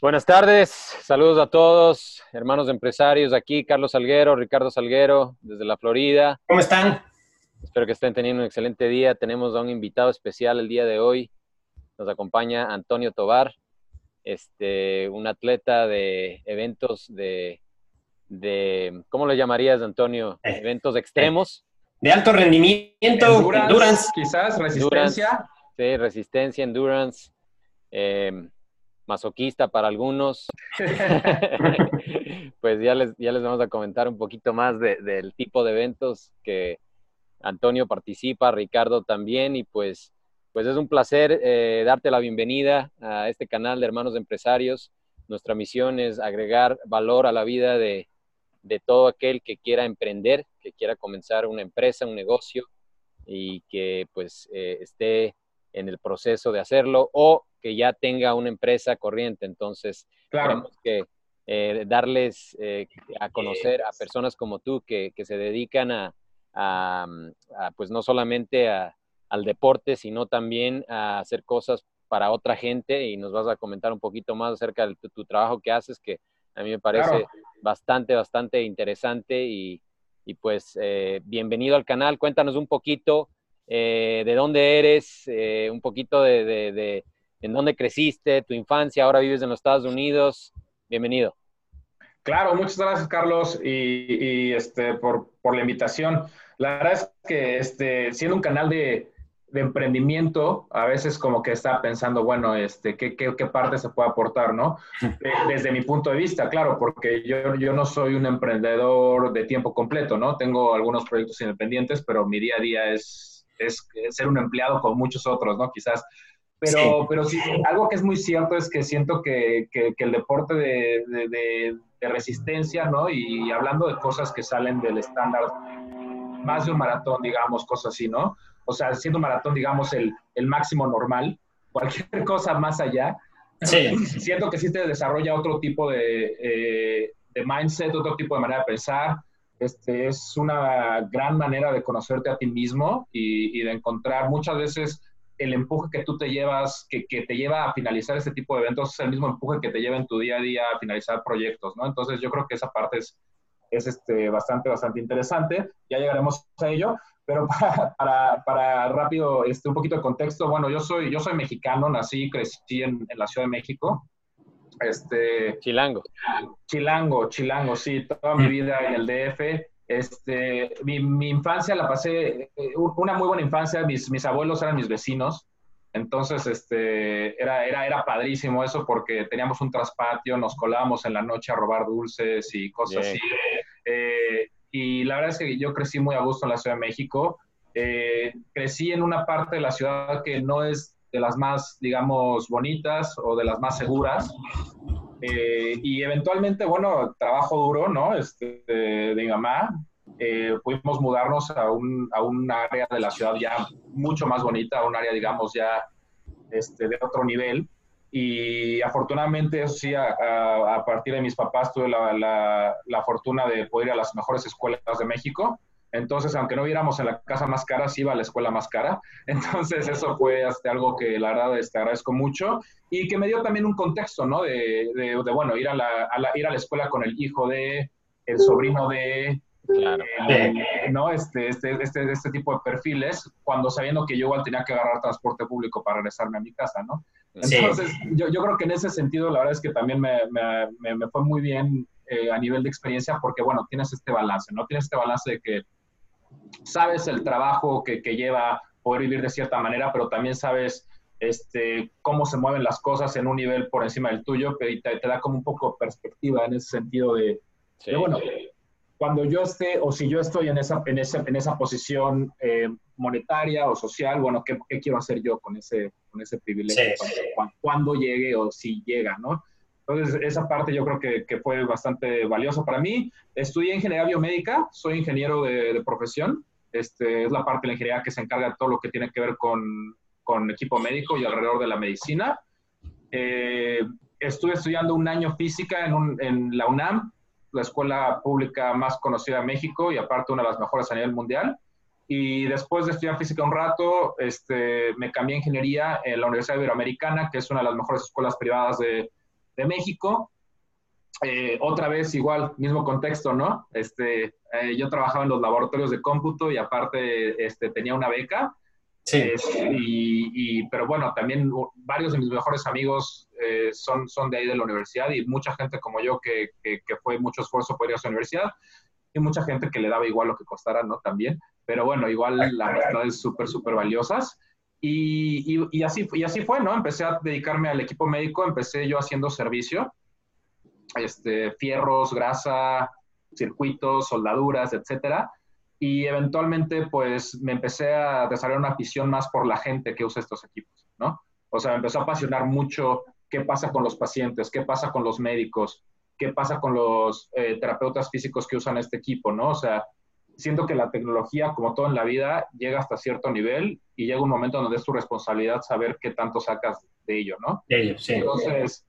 Buenas tardes, saludos a todos, hermanos empresarios aquí, Carlos Salguero, Ricardo Salguero, desde la Florida. ¿Cómo están? Espero que estén teniendo un excelente día. Tenemos a un invitado especial el día de hoy. Nos acompaña Antonio Tobar, este, un atleta de eventos de, de ¿cómo lo llamarías, Antonio? Eh, eventos extremos. De alto rendimiento, Endurance, endurance. quizás, resistencia. Endurance, sí, resistencia, endurance. eh, masoquista para algunos. pues ya les, ya les vamos a comentar un poquito más de- del tipo de eventos que Antonio participa, Ricardo también, y pues, pues es un placer eh, darte la bienvenida a este canal de Hermanos Empresarios. Nuestra misión es agregar valor a la vida de, de todo aquel que quiera emprender, que quiera comenzar una empresa, un negocio y que pues eh, esté en el proceso de hacerlo o que ya tenga una empresa corriente. Entonces, Claro. tenemos que eh, darles eh, a conocer a personas como tú que, que se dedican a, a, a, pues no solamente a- al deporte, sino también a hacer cosas para otra gente y nos vas a comentar un poquito más acerca de tu, tu trabajo que haces, que a mí me parece Claro. bastante, bastante interesante y, y pues eh, bienvenido al canal. Cuéntanos un poquito eh, de dónde eres, eh, un poquito de, de- de en dónde creciste, tu infancia, ahora vives en los Estados Unidos. Bienvenido. Claro, muchas gracias, Carlos, y, y, este, por, por la invitación. La verdad es que este, siendo un canal de, de emprendimiento, a veces como que está pensando, bueno, este, ¿qué, qué, qué parte se puede aportar, no? Desde mi punto de vista, claro, porque yo, yo no soy un emprendedor de tiempo completo, ¿no? Tengo algunos proyectos independientes, pero mi día a día es, es ser un empleado con muchos otros, ¿no? Quizás pero Sí. pero sí, algo que es muy cierto es que siento que, que, que el deporte de, de, de, de, resistencia, ¿no? Y hablando de cosas que salen del estándar, más de un maratón, digamos, cosas así, ¿no? O sea, siendo un maratón, digamos, el, el máximo normal, cualquier cosa más allá, Sí. siento que sí te desarrolla otro tipo de, eh, de mindset, otro tipo de manera de pensar. Este, es una gran manera de conocerte a ti mismo y, y de encontrar muchas veces el empuje que tú te llevas, que, que, te lleva a finalizar este tipo de eventos, es el mismo empuje que te lleva en tu día a día a finalizar proyectos, ¿no? Entonces yo creo que esa parte es, es este, bastante, bastante interesante. Ya llegaremos a ello, pero para, para, para, rápido, este, un poquito de contexto, bueno, yo soy, yo soy mexicano, nací y crecí en, en la Ciudad de México. Este, Chilango. Chilango, Chilango, sí, toda mi vida en el DF. Este, mi, mi, infancia la pasé, eh, una muy buena infancia, mis, mis abuelos eran mis vecinos, entonces este, era, era, era padrísimo eso porque teníamos un traspatio, nos colábamos en la noche a robar dulces y cosas así. Eh, y la verdad es que yo crecí muy a gusto en la Ciudad de México. Eh, crecí en una parte de la ciudad que no es de las más, digamos, bonitas o de las más seguras. Eh, y eventualmente, bueno, trabajo duro, ¿no? Este, de, mi mamá. Eh, pudimos mudarnos a un, a un, área de la ciudad ya mucho más bonita, a un área, digamos, ya este, de otro nivel. Y afortunadamente, eso sí, a partir de mis papás tuve la, la, la, fortuna de poder ir a las mejores escuelas de México. Entonces, aunque no viéramos en la casa más cara, sí iba a la escuela más cara. Entonces, eso fue algo que la verdad este, agradezco mucho y que me dio también un contexto, ¿no? De, de, de bueno, ir a, la, a la, ir a la escuela con el hijo de, el sobrino de, Claro. Eh, ¿no? Este, este, este, este tipo de perfiles, cuando sabiendo que yo igual tenía que agarrar transporte público para regresarme a mi casa, ¿no? Entonces, sí. yo, yo, creo que en ese sentido, la verdad es que también me, me, me fue muy bien eh, a nivel de experiencia, porque, bueno, tienes este balance, ¿no? Tienes este balance de que sabes el trabajo que, que lleva poder vivir de cierta manera, pero también sabes este, cómo se mueven las cosas en un nivel por encima del tuyo, y te, te da como un poco perspectiva en ese sentido de, sí. de bueno, cuando yo esté o si yo estoy en esa, en esa, en esa posición eh, monetaria o social, bueno, ¿qué, ¿qué, quiero hacer yo con ese, con ese privilegio sí, cuando, sí. Cuando, cuando, llegue o si llega, ¿no? Entonces, esa parte yo creo que, que fue bastante valiosa para mí. Estudié ingeniería biomédica, soy ingeniero de, de profesión. Este, es la parte de la ingeniería que se encarga de todo lo que tiene que ver con, con equipo médico y alrededor de la medicina. Eh, estuve estudiando un año física en, un, en la UNAM, la escuela pública más conocida de México y aparte una de las mejores a nivel mundial. Y después de estudiar física un rato, este, me cambié a ingeniería en la Universidad Iberoamericana, que es una de las mejores escuelas privadas de, de México. Eh, otra vez igual, mismo contexto, ¿no? Este, eh, yo trabajaba en los laboratorios de cómputo y aparte este, tenía una beca. Sí. y, pero bueno, también varios de mis mejores amigos eh, son, son de ahí de la universidad y mucha gente como yo que, que, fue mucho esfuerzo por ir a su universidad y mucha gente que le daba igual lo que costara, ¿no? También. Pero bueno, igual las amistades súper, súper valiosas. Y, y, y, así, y así fue, ¿no? Empecé a dedicarme al equipo médico, empecé yo haciendo servicio este, fierros, grasa, circuitos, soldaduras, etcétera. Y eventualmente, pues, me empecé a desarrollar una afición más por la gente que usa estos equipos, ¿no? O sea, me empezó a apasionar mucho qué pasa con los pacientes, qué pasa con los médicos, qué pasa con los eh, terapeutas físicos que usan este equipo, ¿no? O sea, siento que la tecnología, como todo en la vida, llega hasta cierto nivel y llega un momento donde es tu responsabilidad saber qué tanto sacas de ello, ¿no? De ello, sí. Entonces,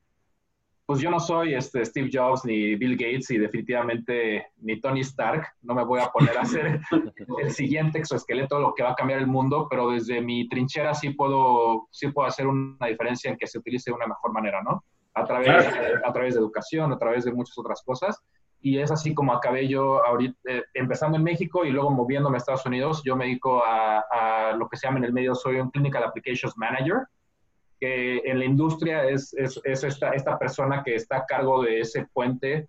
pues yo no soy este Steve Jobs ni Bill Gates y definitivamente ni Tony Stark. No me voy a poner a hacer el siguiente exoesqueleto, lo que va a cambiar el mundo, pero desde mi trinchera sí puedo, sí puedo hacer una diferencia en que se utilice de una mejor manera, ¿no? A través, a través de educación, a través de muchas otras cosas. Y es así como acabé yo ahorita, eh, empezando en México y luego moviéndome a Estados Unidos. Yo me dedico a, a lo que se llama en el medio, soy un Clinical Applications Manager que en la industria es, es, es esta, esta, persona que está a cargo de ese puente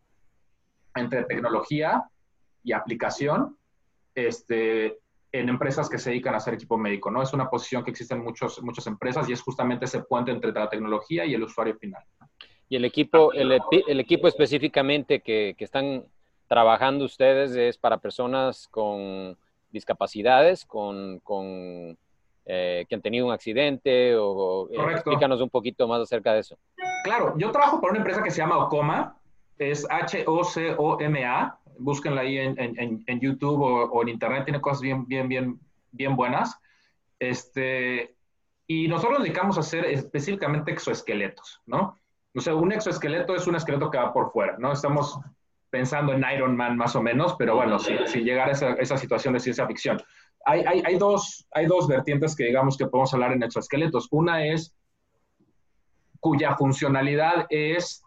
entre tecnología y aplicación este, en empresas que se dedican a hacer equipo médico, ¿no? Es una posición que existe en muchos, muchas empresas y es justamente ese puente entre la tecnología y el usuario final. Y el equipo, el, el equipo específicamente que, que están trabajando ustedes es para personas con discapacidades, con, con eh, que han tenido un accidente o, eh, explícanos un poquito más acerca de eso. Claro, yo trabajo por una empresa que se llama Ocoma, es H-O-C-O-M-A, búsquenla ahí en, en, en YouTube o, o, en Internet, tiene cosas bien, bien, bien, bien buenas. Este, y nosotros nos dedicamos a hacer específicamente exoesqueletos, ¿no? O sea, un exoesqueleto es un esqueleto que va por fuera, ¿no? Estamos pensando en Iron Man más o menos, pero bueno, si, si llegara a esa, esa situación de ciencia ficción hay, hay, hay, dos, hay dos vertientes que digamos que podemos hablar en exoesqueletos. Una es cuya funcionalidad es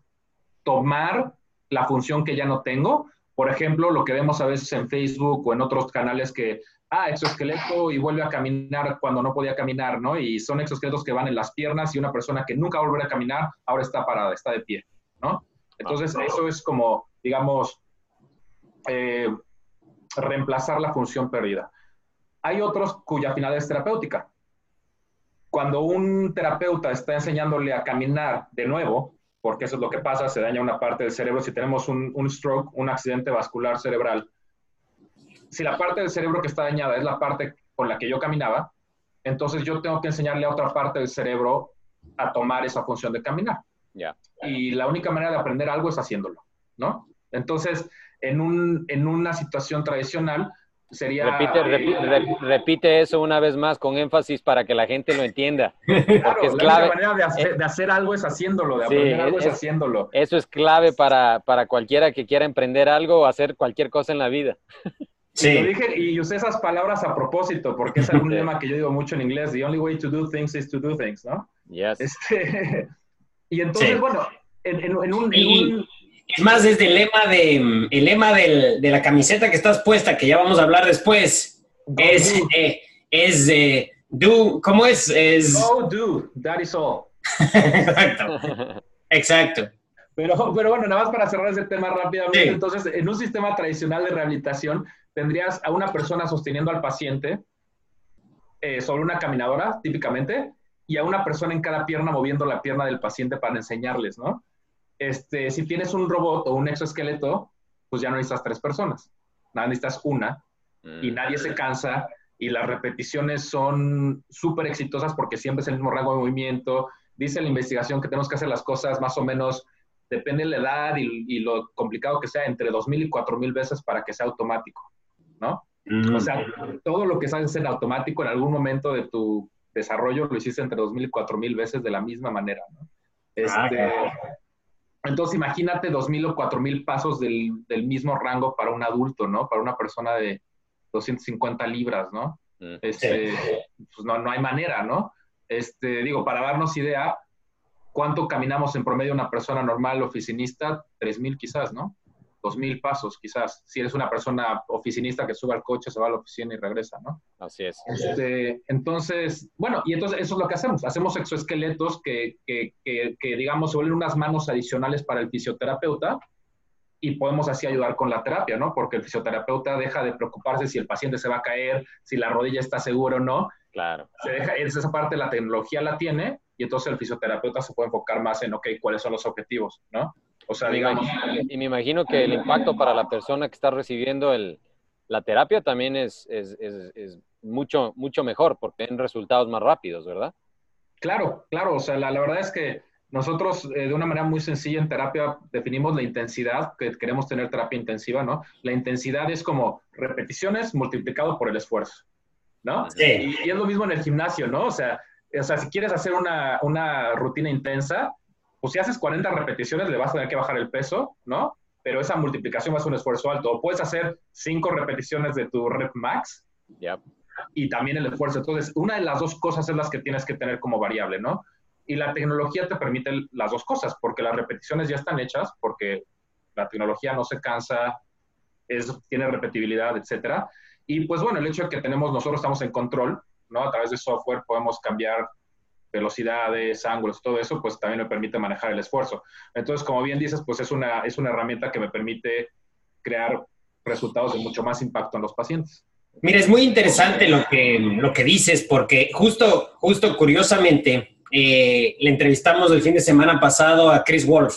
tomar la función que ya no tengo. Por ejemplo, lo que vemos a veces en Facebook o en otros canales que, ah, exoesqueleto y vuelve a caminar cuando no podía caminar, ¿no? Y son exoesqueletos que van en las piernas y una persona que nunca volverá a caminar ahora está parada, está de pie, ¿no? Entonces, eso es como, digamos, eh, reemplazar la función perdida. Hay otros cuya finalidad es terapéutica. Cuando un terapeuta está enseñándole a caminar de nuevo, porque eso es lo que pasa, se daña una parte del cerebro, si tenemos un, stroke, un accidente vascular cerebral, si la parte del cerebro que está dañada es la parte con la que yo caminaba, entonces yo tengo que enseñarle a otra parte del cerebro a tomar esa función de caminar. Y la única manera de aprender algo es haciéndolo, ¿no? Entonces, en, un, en una situación tradicional, sería... Repite, repite, repite, eso una vez más con énfasis para que la gente lo entienda. Claro, es clave. la manera de hacer, de hacer, algo es haciéndolo, de aprender algo es, haciéndolo. Eso es clave para, para cualquiera que quiera emprender algo o hacer cualquier cosa en la vida. Sí. Y, lo dije, y usé esas palabras a propósito, porque es un lema que yo digo mucho en inglés, the only way to do things is to do things, ¿no? Yes. Este, y entonces, bueno, en, en, en, un, en un es más, desde el lema, de, el lema del, de la camiseta que estás puesta, que ya vamos a hablar después, es, eh, es eh, do, ¿cómo es? es... Go do, that is all. Exacto. Exacto. Pero, pero bueno, nada más para cerrar ese tema rápidamente, entonces, en un sistema tradicional de rehabilitación, tendrías a una persona sosteniendo al paciente eh, sobre una caminadora, típicamente, y a una persona en cada pierna moviendo la pierna del paciente para enseñarles, ¿no? Este, si tienes un robot o un exoesqueleto, pues ya no necesitas tres personas, nada, necesitas una y mm. nadie se cansa y las repeticiones son súper exitosas porque siempre es el mismo rango de movimiento. Dice la investigación que tenemos que hacer las cosas más o menos, depende de la edad y, lo complicado que sea, entre 2.000 y 4.000 veces para que sea automático, ¿no? O sea, mm. todo lo que sabes en automático en algún momento de tu desarrollo lo hiciste entre 2.000 y 4.000 veces de la misma manera, ¿no? Ah, este, entonces, imagínate 2.000 o 4.000 pasos del, del, mismo rango para un adulto, ¿no? Para una persona de 250 libras, ¿no? Este, pues no, no hay manera, ¿no? Este, digo, para darnos idea, ¿cuánto caminamos en promedio una persona normal oficinista? 3.000 quizás, ¿no? 2.000 pasos quizás. Si eres una persona oficinista que sube al coche, se va a la oficina y regresa, ¿no? Así es. Este, entonces, bueno, y entonces eso es lo que hacemos. Hacemos exoesqueletos que, que, que, que digamos, se vuelven unas manos adicionales para el fisioterapeuta y podemos así ayudar con la terapia, ¿no? Porque el fisioterapeuta deja de preocuparse si el paciente se va a caer, si la rodilla está segura o no. Claro. Se deja, esa parte la tecnología la tiene y entonces el fisioterapeuta se puede enfocar más en, ok, cuáles son los objetivos, ¿no? O sea, digamos... Y me imagino que el impacto para la persona que está recibiendo el, la terapia también es, es, es, es mucho, mucho mejor porque tienen resultados más rápidos, ¿verdad? Claro, claro. O sea, la, la verdad es que nosotros, eh, de una manera muy sencilla en terapia, definimos la intensidad, que queremos tener terapia intensiva, ¿no? La intensidad es como repeticiones multiplicado por el esfuerzo, ¿no? Sí. Y, y es lo mismo en el gimnasio, ¿no? O sea, o sea si quieres hacer una, una rutina intensa, pues si haces 40 repeticiones le vas a tener que bajar el peso, ¿no? Pero esa multiplicación va a ser un esfuerzo alto. O puedes hacer 5 repeticiones de tu rep max Yep. y también el esfuerzo. Entonces, una de las dos cosas es las que tienes que tener como variable, ¿no? Y la tecnología te permite las dos cosas, porque las repeticiones ya están hechas, porque la tecnología no se cansa, es, tiene repetibilidad, etcétera. Y pues bueno, el hecho de que tenemos, nosotros estamos en control, ¿no? A través de software podemos cambiar velocidades, ángulos, todo eso, pues también me permite manejar el esfuerzo. Entonces, como bien dices, pues es una, es una herramienta que me permite crear resultados de mucho más impacto en los pacientes. Mira, es muy interesante lo que, lo que dices, porque justo, justo curiosamente, eh, le entrevistamos el fin de semana pasado a Chris Wolf.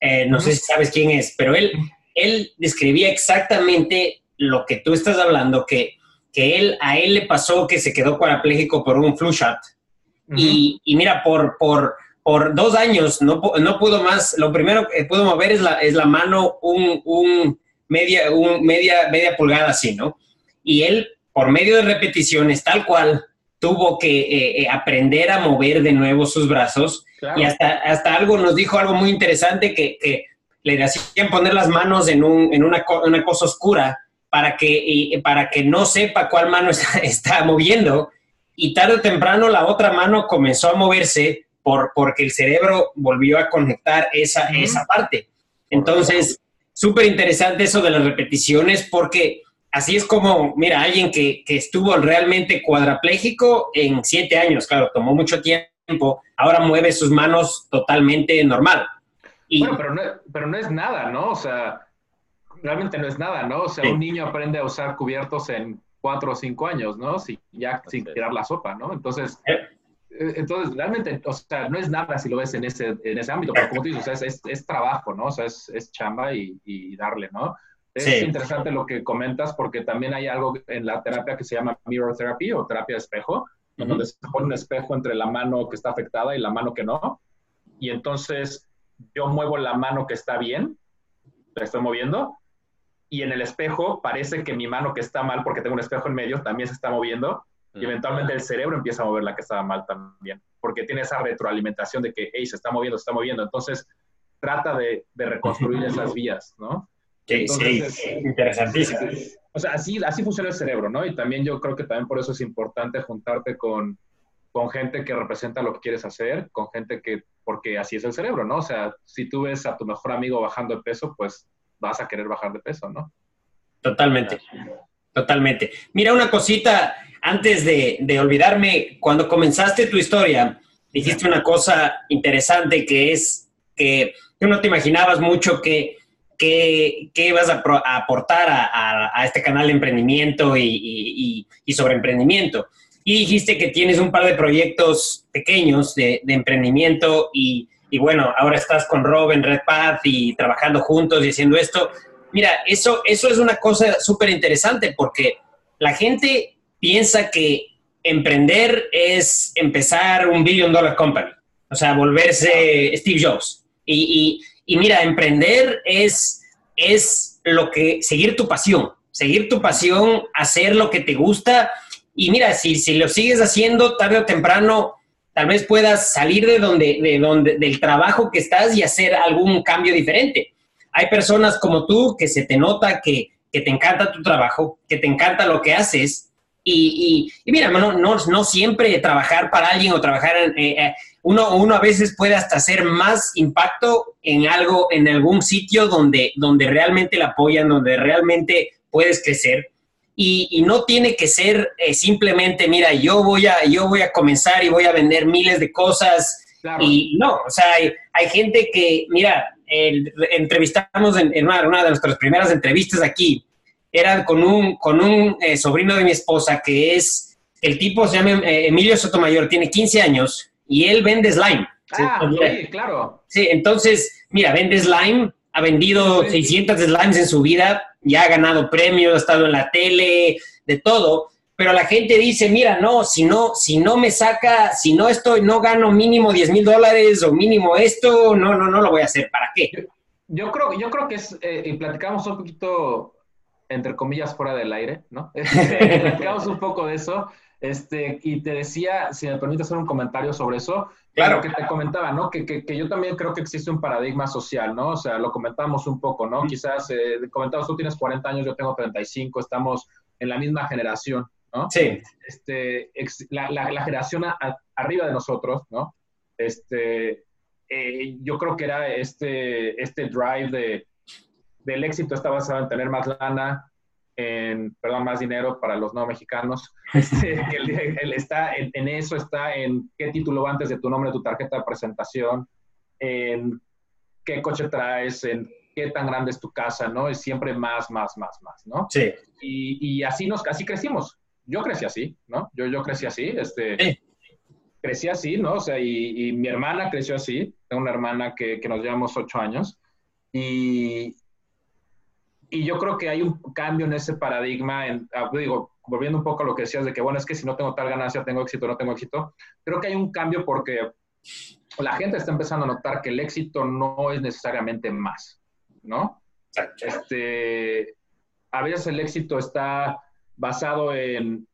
Eh, no sé si sabes quién es, pero él, él describía exactamente lo que tú estás hablando, que, que él, a él le pasó que se quedó parapléjico por un flu shot. Uh -huh. y, y, mira, por, por, por dos años no, no pudo más. Lo primero que pudo mover es la, es la mano un, un media, un media, media pulgada así, ¿no? Y él, por medio de repeticiones, tal cual, tuvo que eh, eh, aprender a mover de nuevo sus brazos. Claro. Y hasta, hasta algo nos dijo algo muy interesante que, que le hacían poner las manos en, un, en una, una, cosa oscura para que, y, para que no sepa cuál mano está, está, moviendo. Y tarde o temprano la otra mano comenzó a moverse por, porque el cerebro volvió a conectar esa, mm. esa parte. Entonces, súper interesante eso de las repeticiones porque así es como, mira, alguien que, que, estuvo realmente cuadraplégico en siete años, claro, tomó mucho tiempo, ahora mueve sus manos totalmente normal. Y, bueno, pero no, pero no es nada, ¿no? O sea, realmente no es nada, ¿no? O sea, sí. un niño aprende a usar cubiertos en cuatro o cinco años, ¿no? Si, ya sin tirar la sopa, ¿no? Entonces, ¿Eh? entonces realmente, o sea, no es nada si lo ves en ese, en ese ámbito, pero como tú dices, o sea, es, es, es, trabajo, ¿no? O sea, es, es chamba y, y darle, ¿no? Es sí. interesante lo que comentas porque también hay algo en la terapia que se llama mirror therapy o terapia de espejo, uh -huh. donde se pone un espejo entre la mano que está afectada y la mano que no. Y entonces yo muevo la mano que está bien, la estoy moviendo, y en el espejo parece que mi mano que está mal, porque tengo un espejo en medio, también se está moviendo, y eventualmente el cerebro empieza a mover la que estaba mal también, porque tiene esa retroalimentación de que, hey, se está moviendo, se está moviendo. Entonces trata de, de reconstruir esas vías, ¿no? Sí, sí, interesantísimo. O sea, así, así funciona el cerebro, ¿no? Y también yo creo que también por eso es importante juntarte con, con gente que representa lo que quieres hacer, con gente que, porque así es el cerebro, ¿no? O sea, si tú ves a tu mejor amigo bajando de peso, pues vas a querer bajar de peso, ¿no? Totalmente, totalmente. Mira una cosita, antes de, de olvidarme, cuando comenzaste tu historia, dijiste una cosa interesante que es que tú no te imaginabas mucho que qué, qué vas a, a aportar a, a, a, este canal de emprendimiento y, y, y, sobre emprendimiento. Y dijiste que tienes un par de proyectos pequeños de, de emprendimiento y, y, bueno, ahora estás con Rob en Redpath y trabajando juntos y haciendo esto. Mira, eso, eso es una cosa súper interesante porque la gente piensa que emprender es empezar un billion dollar company, o sea, volverse Steve Jobs. Y, y mira, emprender es, es lo que, seguir tu pasión, seguir tu pasión, hacer lo que te gusta. Y mira, si, si lo sigues haciendo tarde o temprano, tal vez puedas salir de donde, de donde, del trabajo que estás y hacer algún cambio diferente. Hay personas como tú que se te nota que, que te encanta tu trabajo, que te encanta lo que haces. Y, y, y mira, no, no, no, siempre trabajar para alguien o trabajar en, eh, uno, uno a veces puede hasta hacer más impacto en algo, en algún sitio donde, donde realmente la apoyan, donde realmente puedes crecer. Y, no tiene que ser eh, simplemente, mira, yo voy, a, yo voy a comenzar y voy a vender miles de cosas. Y no, o sea, hay, gente que, mira, entrevistamos en, una, de nuestras primeras entrevistas aquí, era con un, con un eh, sobrino de mi esposa que es, el tipo se llama eh, Emilio Sotomayor, tiene 15 años y él vende slime. Ah, sí, claro. Sí, entonces, mira, vende slime, ha vendido 600 slimes en su vida, ya ha ganado premios, ha estado en la tele, de todo, pero la gente dice, mira, no, si no, si no me saca, si no estoy, no gano mínimo 10 mil dólares o mínimo esto, no, no, no lo voy a hacer, ¿para qué? Yo, creo, yo creo que es, eh, y platicamos un poquito, entre comillas, fuera del aire, ¿no? Este, platicamos un poco de eso, este, y te decía, si me permite hacer un comentario sobre eso, Claro. que te comentaba, ¿no? Que, que, que, yo también creo que existe un paradigma social, ¿no? O sea, lo comentamos un poco, ¿no? Quizás, eh, comentamos, tú tienes 40 años, yo tengo 35, estamos en la misma generación, ¿no? Sí. Este, la, la, generación arriba de nosotros, ¿no? Este, eh, yo creo que era este, este drive de, del éxito está basado en tener más lana, en, perdón, más dinero para los no mexicanos. Este, él, está en, eso, está en qué título va antes de tu nombre, tu tarjeta de presentación, en qué coche traes, en qué tan grande es tu casa, ¿no? Es siempre más, más, más, más, ¿no? Sí. Y, y así nos, así crecimos. Yo crecí así, ¿no? Yo, yo crecí así, este... Crecí así, ¿no? O sea, y, y, mi hermana creció así. Tengo una hermana que, que nos llevamos ocho años. Y, y yo creo que hay un cambio en ese paradigma, en, ah, digo, volviendo un poco a lo que decías de que, bueno, es que si no tengo tal ganancia, tengo éxito, no tengo éxito. Creo que hay un cambio porque la gente está empezando a notar que el éxito no es necesariamente más, ¿no? Este, a veces el éxito está basado en,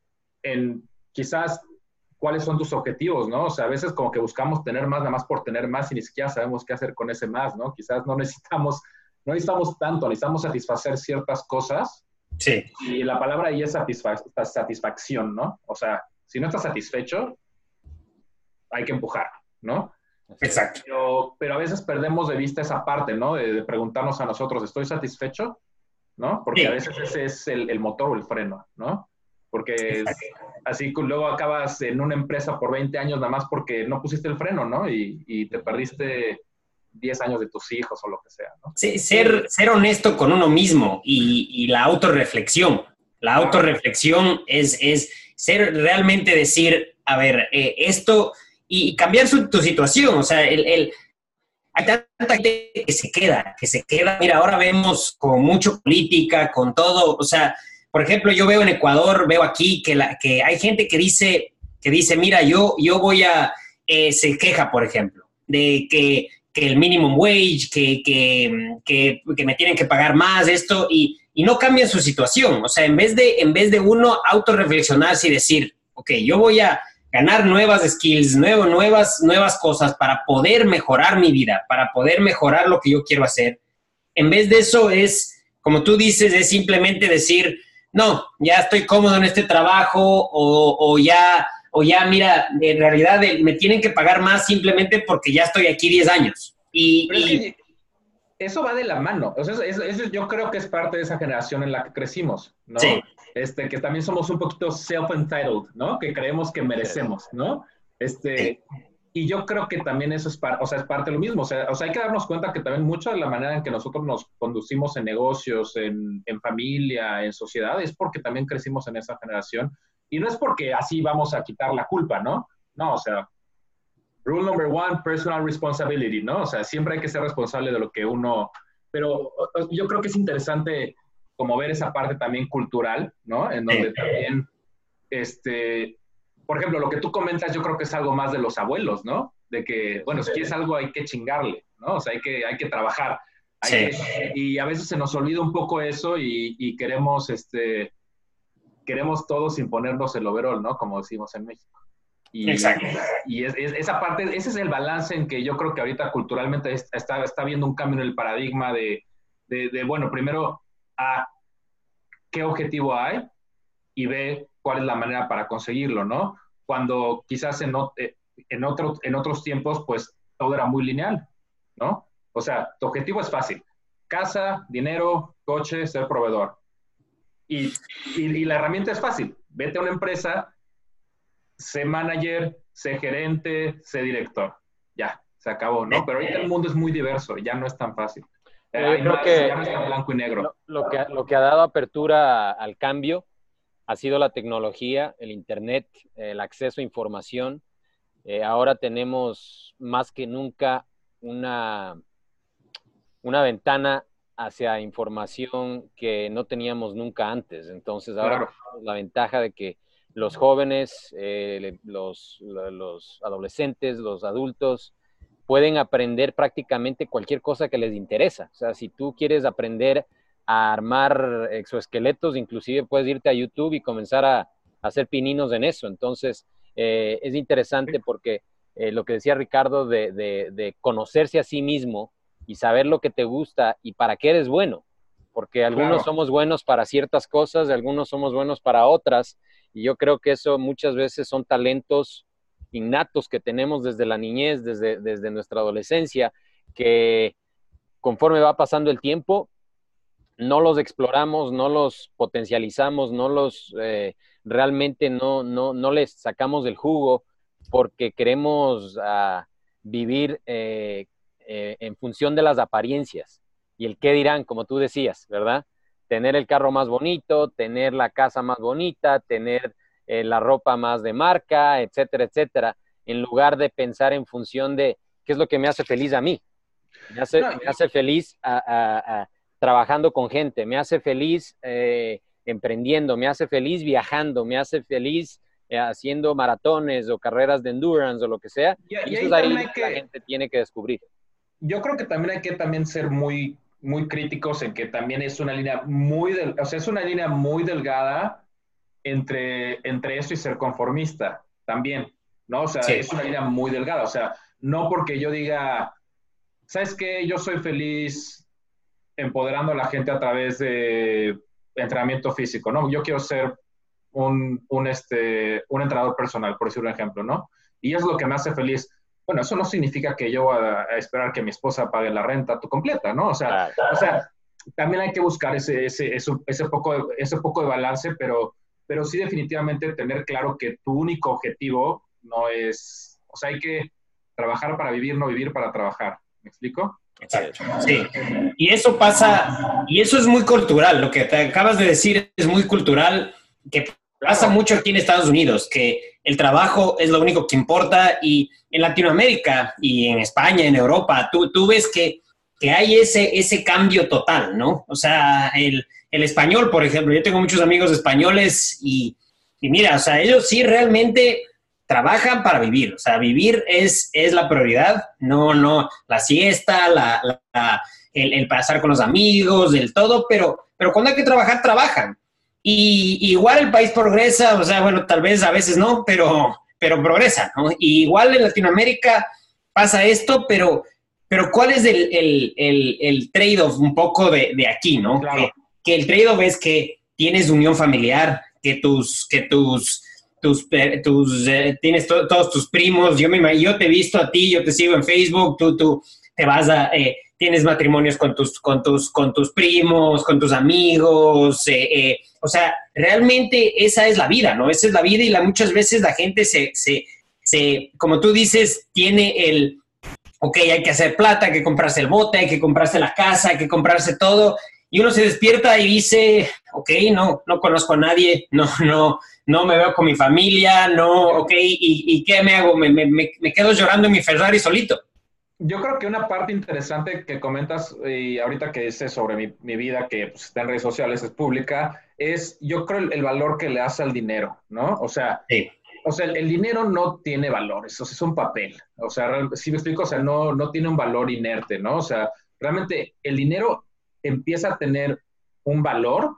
en quizás cuáles son tus objetivos, ¿no? O sea, a veces como que buscamos tener más, nada más por tener más y ni siquiera sabemos qué hacer con ese más, ¿no? Quizás no necesitamos no necesitamos tanto, necesitamos satisfacer ciertas cosas. Sí. Y la palabra ahí es satisfacción, ¿no? O sea, si no estás satisfecho, hay que empujar, ¿no? Exacto. Pero, a veces perdemos de vista esa parte, ¿no? De, preguntarnos a nosotros, ¿estoy satisfecho? ¿No? Porque a veces ese es el, motor o el freno, ¿no? Porque así luego acabas en una empresa por 20 años nada más porque no pusiste el freno, ¿no? Y, y te perdiste 10 años de tus hijos o lo que sea. ¿no? Sí, ser, ser honesto con uno mismo y, y la autorreflexión. La autorreflexión es, es ser realmente decir, a ver, eh, esto y cambiar su, tu situación. O sea, el, el, hay tanta gente que se queda, que se queda. Mira, ahora vemos con mucho política, con todo. O sea, por ejemplo, yo veo en Ecuador, veo aquí que, la, que hay gente que dice, que dice, mira, yo, yo voy a, eh, se queja, por ejemplo, de que que el minimum wage, que, que, que, me tienen que pagar más, esto, y, y, no cambian su situación. O sea, en vez de, en vez de uno autorreflexionarse y decir, ok, yo voy a ganar nuevas skills, nuevo, nuevas, nuevas cosas para poder mejorar mi vida, para poder mejorar lo que yo quiero hacer. En vez de eso es, como tú dices, es simplemente decir, no, ya estoy cómodo en este trabajo o, o ya o ya, mira, en realidad eh, me tienen que pagar más simplemente porque ya estoy aquí 10 años. Y, eso va de la mano. O sea, eso, yo creo que es parte de esa generación en la que crecimos, ¿no? Sí. Este, que también somos un poquito self-entitled, ¿no? Que creemos que merecemos, ¿no? Este, y yo creo que también eso es, o sea, es parte de lo mismo. O sea, o sea, hay que darnos cuenta que también mucho de la manera en que nosotros nos conducimos en negocios, en, en familia, en sociedad, es porque también crecimos en esa generación y no es porque así vamos a quitar la culpa, ¿no? No, o sea, rule number one, personal responsibility, ¿no? O sea, siempre hay que ser responsable de lo que uno... Pero yo creo que es interesante como ver esa parte también cultural, ¿no? En donde también, este, por ejemplo, lo que tú comentas, yo creo que es algo más de los abuelos, ¿no? De que, bueno, si quieres algo hay que chingarle, ¿no? O sea, hay que, hay que trabajar. sí. y a veces se nos olvida un poco eso y, y queremos, este, queremos todos imponernos el overall, ¿no? Como decimos en México. Y, Exacto. Y esa parte, ese es el balance en que yo creo que ahorita culturalmente está, está viendo un cambio en el paradigma de, de, bueno, primero, A, qué objetivo hay y B, cuál es la manera para conseguirlo, ¿no? Cuando quizás en, en, otro, en otros tiempos, pues todo era muy lineal, ¿no? O sea, tu objetivo es fácil. Casa, dinero, coche, ser proveedor. Y, y, la herramienta es fácil. Vete a una empresa, sé manager, sé gerente, sé director. Ya, se acabó, ¿no? Pero ahorita el mundo es muy diverso, ya no es tan fácil. Eh, creo que, ya no es blanco y negro. Lo, que, lo que ha dado apertura al cambio ha sido la tecnología, el Internet, el acceso a información. Eh, ahora tenemos más que nunca una, una ventana hacia información que no teníamos nunca antes. Entonces ahora tenemos la ventaja de que los jóvenes, eh, los, los, adolescentes, los adultos, pueden aprender prácticamente cualquier cosa que les interesa. O sea, si tú quieres aprender a armar exoesqueletos, inclusive puedes irte a YouTube y comenzar a, hacer pininos en eso. Entonces, eh, es interesante porque eh, lo que decía Ricardo de, de, conocerse a sí mismo y saber lo que te gusta y para qué eres bueno, porque algunos somos buenos para ciertas cosas, algunos somos buenos para otras, y yo creo que eso muchas veces son talentos innatos que tenemos desde la niñez, desde, desde nuestra adolescencia, que conforme va pasando el tiempo, no los exploramos, no los potencializamos, no los eh, realmente no, no, no, les sacamos del jugo porque queremos ah, vivir eh, eh, en función de las apariencias y el qué dirán, como tú decías, ¿verdad? Tener el carro más bonito, tener la casa más bonita, tener eh, la ropa más de marca, etcétera, etcétera, en lugar de pensar en función de qué es lo que me hace feliz a mí. Me hace, me hace feliz trabajando con gente, me hace feliz eh, emprendiendo, me hace feliz viajando, me hace feliz haciendo maratones o carreras de endurance o lo que sea. Y, eso es ahí que la gente tiene que descubrir yo creo que también hay que también ser muy, muy críticos en que también es una línea muy, del, o sea, es una línea muy delgada entre, entre eso y ser conformista también, ¿no? O sea, es una línea muy delgada, o sea, no porque yo diga, ¿sabes qué? Yo soy feliz empoderando a la gente a través de entrenamiento físico, ¿no? Yo quiero ser un, un, este, un entrenador personal, por decir un ejemplo, ¿no? Y es lo que me hace feliz bueno, eso no significa que yo voy a, esperar que mi esposa pague la renta tu completa, ¿no? O sea, o sea también hay que buscar ese, ese, ese, poco, ese poco de balance, pero, pero sí definitivamente tener claro que tu único objetivo no es, o sea, hay que trabajar para vivir, no vivir para trabajar. ¿Me explico? Exacto. Sí. Y eso pasa, y eso es muy cultural, lo que te acabas de decir es muy cultural, que pasa mucho aquí en Estados Unidos, que el trabajo es lo único que importa y en Latinoamérica y en España, en Europa, tú, tú ves que, que hay ese, ese cambio total, ¿no? O sea, el, el español, por ejemplo, yo tengo muchos amigos españoles y, y, mira, o sea, ellos sí realmente trabajan para vivir, o sea, vivir es, es la prioridad, no, no, la siesta, la, el, el, pasar con los amigos, el todo, pero, pero cuando hay que trabajar, trabajan. Y igual el país progresa, o sea, bueno, tal vez a veces no, pero, pero progresa, ¿no? Y igual en Latinoamérica pasa esto, pero, pero ¿cuál es el, el, el, trade-off un poco de, de aquí, ¿no? Que, que, el trade-off es que tienes unión familiar, que tus, que tus, tus, tus eh, tienes todos tus primos, yo, me, yo te he visto a ti, yo te sigo en Facebook, tú, tú te vas a... Eh, tienes matrimonios con tus, con tus, con tus primos, con tus amigos, eh, eh, o sea, realmente esa es la vida, ¿no? Esa es la vida y la, muchas veces la gente se, se, se, como tú dices, tiene el, ok, hay que hacer plata, hay que comprarse el bote, hay que comprarse la casa, hay que comprarse todo, y uno se despierta y dice, ok, no, no conozco a nadie, no, no, no me veo con mi familia, no, ok, ¿y, qué me hago? Me, me, me quedo llorando en mi Ferrari solito. Yo creo que una parte interesante que comentas y ahorita que dices sobre mi, mi vida, que pues, está en redes sociales, es pública, es yo creo el, valor que le hace al dinero, ¿no? O sea, o sea el, dinero no tiene valores, o sea, es un papel. O sea, si me explico, o sea, no, no tiene un valor inerte, ¿no? O sea, realmente el dinero empieza a tener un valor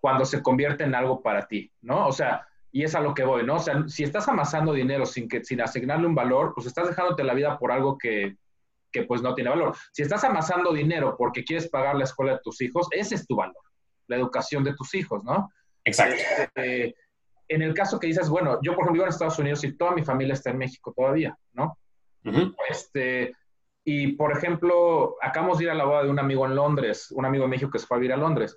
cuando se convierte en algo para ti, ¿no? O sea, y es a lo que voy, ¿no? O sea, si estás amasando dinero sin, que, sin asignarle un valor, pues estás dejándote la vida por algo que, que pues no tiene valor. Si estás amasando dinero porque quieres pagar la escuela de tus hijos, ese es tu valor, la educación de tus hijos, ¿no? Exacto. Este, en el caso que dices, bueno, yo por ejemplo vivo en Estados Unidos y toda mi familia está en México todavía, ¿no? este, y por ejemplo, acabamos de ir a la boda de un amigo en Londres, un amigo de México que se fue a vivir a Londres.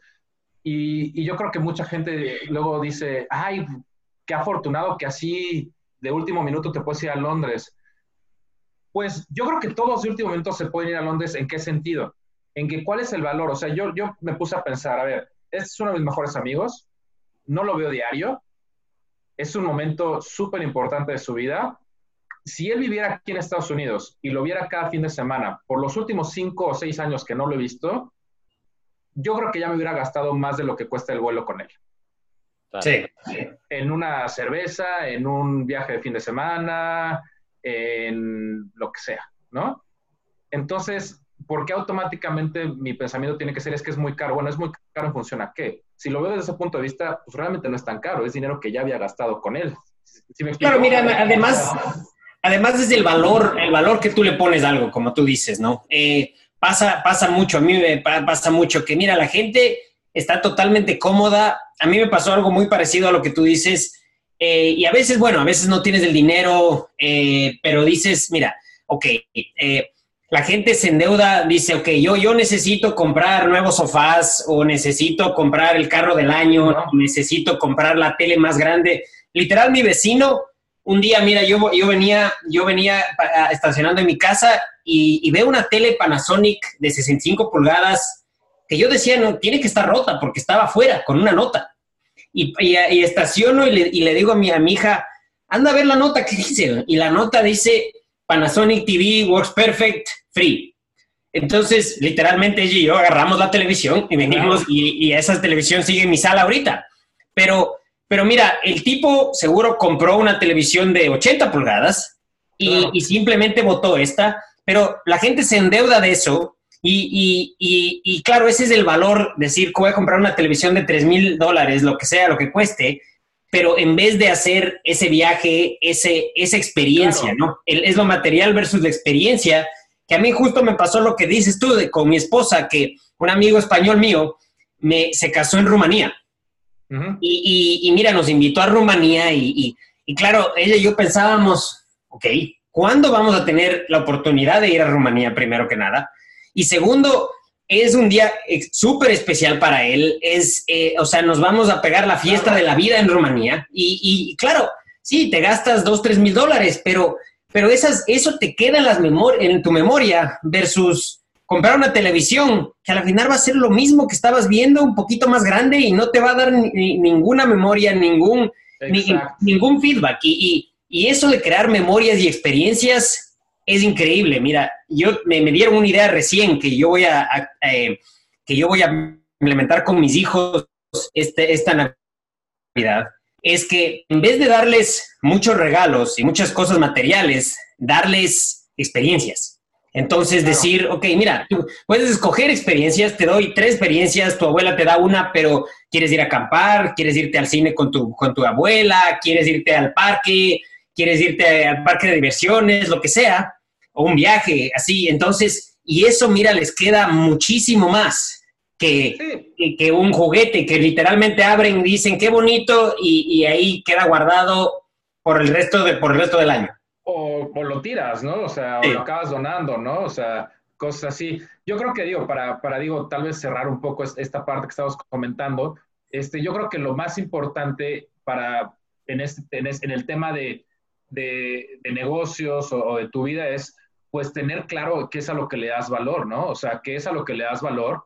Y, y yo creo que mucha gente luego dice, ay, qué afortunado que así de último minuto te puedes ir a Londres. Pues yo creo que todos de último minuto se pueden ir a Londres. ¿En qué sentido? En que cuál es el valor. O sea, yo, yo me puse a pensar, a ver, este es uno de mis mejores amigos, no lo veo diario, es un momento súper importante de su vida. Si él viviera aquí en Estados Unidos y lo viera cada fin de semana, por los últimos cinco o seis años que no lo he visto, yo creo que ya me hubiera gastado más de lo que cuesta el vuelo con él. Sí. En una cerveza, en un viaje de fin de semana, en lo que sea, ¿no? Entonces, ¿por qué automáticamente mi pensamiento tiene que ser es que es muy caro? Bueno, es muy caro en función a qué. Si lo veo desde ese punto de vista, pues realmente no es tan caro, es dinero que ya había gastado con él. claro, mira, además, además desde el valor, el valor que tú le pones a algo, como tú dices, ¿no? Eh, pasa, pasa mucho, a mí me pasa mucho que, mira, la gente está totalmente cómoda. A mí me pasó algo muy parecido a lo que tú dices. Eh, y a veces, bueno, a veces no tienes el dinero, eh, pero dices, mira, ok, eh, la gente se endeuda, dice, ok, yo, yo necesito comprar nuevos sofás o necesito comprar el carro del año, necesito comprar la tele más grande. Literal, mi vecino, un día, mira, yo, yo venía, yo venía estacionando en mi casa y, y veo una tele Panasonic de 65 pulgadas que yo decía, no, tiene que estar rota porque estaba afuera con una nota. Y, y, estaciono y le, y le, digo a mi, a mi hija, anda a ver la nota que dice. Y la nota dice Panasonic TV Works Perfect Free. Entonces, literalmente ella y yo agarramos la televisión y venimos y, y, esa televisión sigue en mi sala ahorita. Pero, pero mira, el tipo seguro compró una televisión de 80 pulgadas y, y simplemente votó esta, pero la gente se endeuda de eso y, y, y, claro, ese es el valor, decir que voy a comprar una televisión de 3 mil dólares, lo que sea, lo que cueste, pero en vez de hacer ese viaje, ese, esa experiencia, ¿no? es lo material versus la experiencia, que a mí justo me pasó lo que dices tú de, con mi esposa, que un amigo español mío me, se casó en Rumanía. y, y, mira, nos invitó a Rumanía y, y claro, ella y yo pensábamos, ok, ¿cuándo vamos a tener la oportunidad de ir a Rumanía primero que nada? Y segundo, es un día súper especial para él. Es, eh, o sea, nos vamos a pegar la fiesta de la vida en Rumanía. Y, claro, sí, te gastas dos, tres mil dólares, pero, pero esas, eso te queda en, las en tu memoria versus comprar una televisión que al final va a ser lo mismo que estabas viendo, un poquito más grande y no te va a dar ninguna memoria, ningún, ningún feedback. Y, y, eso de crear memorias y experiencias es increíble. Mira, yo me, dieron una idea recién que yo voy a, eh, que yo voy a implementar con mis hijos este, esta Navidad. Es que en vez de darles muchos regalos y muchas cosas materiales, darles experiencias. Entonces decir, ok, mira, tú puedes escoger experiencias, te doy tres experiencias, tu abuela te da una, pero quieres ir a acampar, quieres irte al cine con tu, con tu abuela, quieres irte al parque, quieres irte al parque de diversiones, lo que sea o un viaje, así. Entonces, y eso, mira, les queda muchísimo más que, que, un juguete que literalmente abren y dicen qué bonito y, ahí queda guardado por el resto, de, por el resto del año. O, lo tiras, ¿no? O sea, o lo acabas donando, ¿no? O sea, cosas así. Yo creo que, digo, para, para, digo, tal vez cerrar un poco esta parte que estamos comentando, este, yo creo que lo más importante para, en, este, en, el tema de, de, negocios o, de tu vida es pues tener claro qué es a lo que le das valor, ¿no? O sea, qué es a lo que le das valor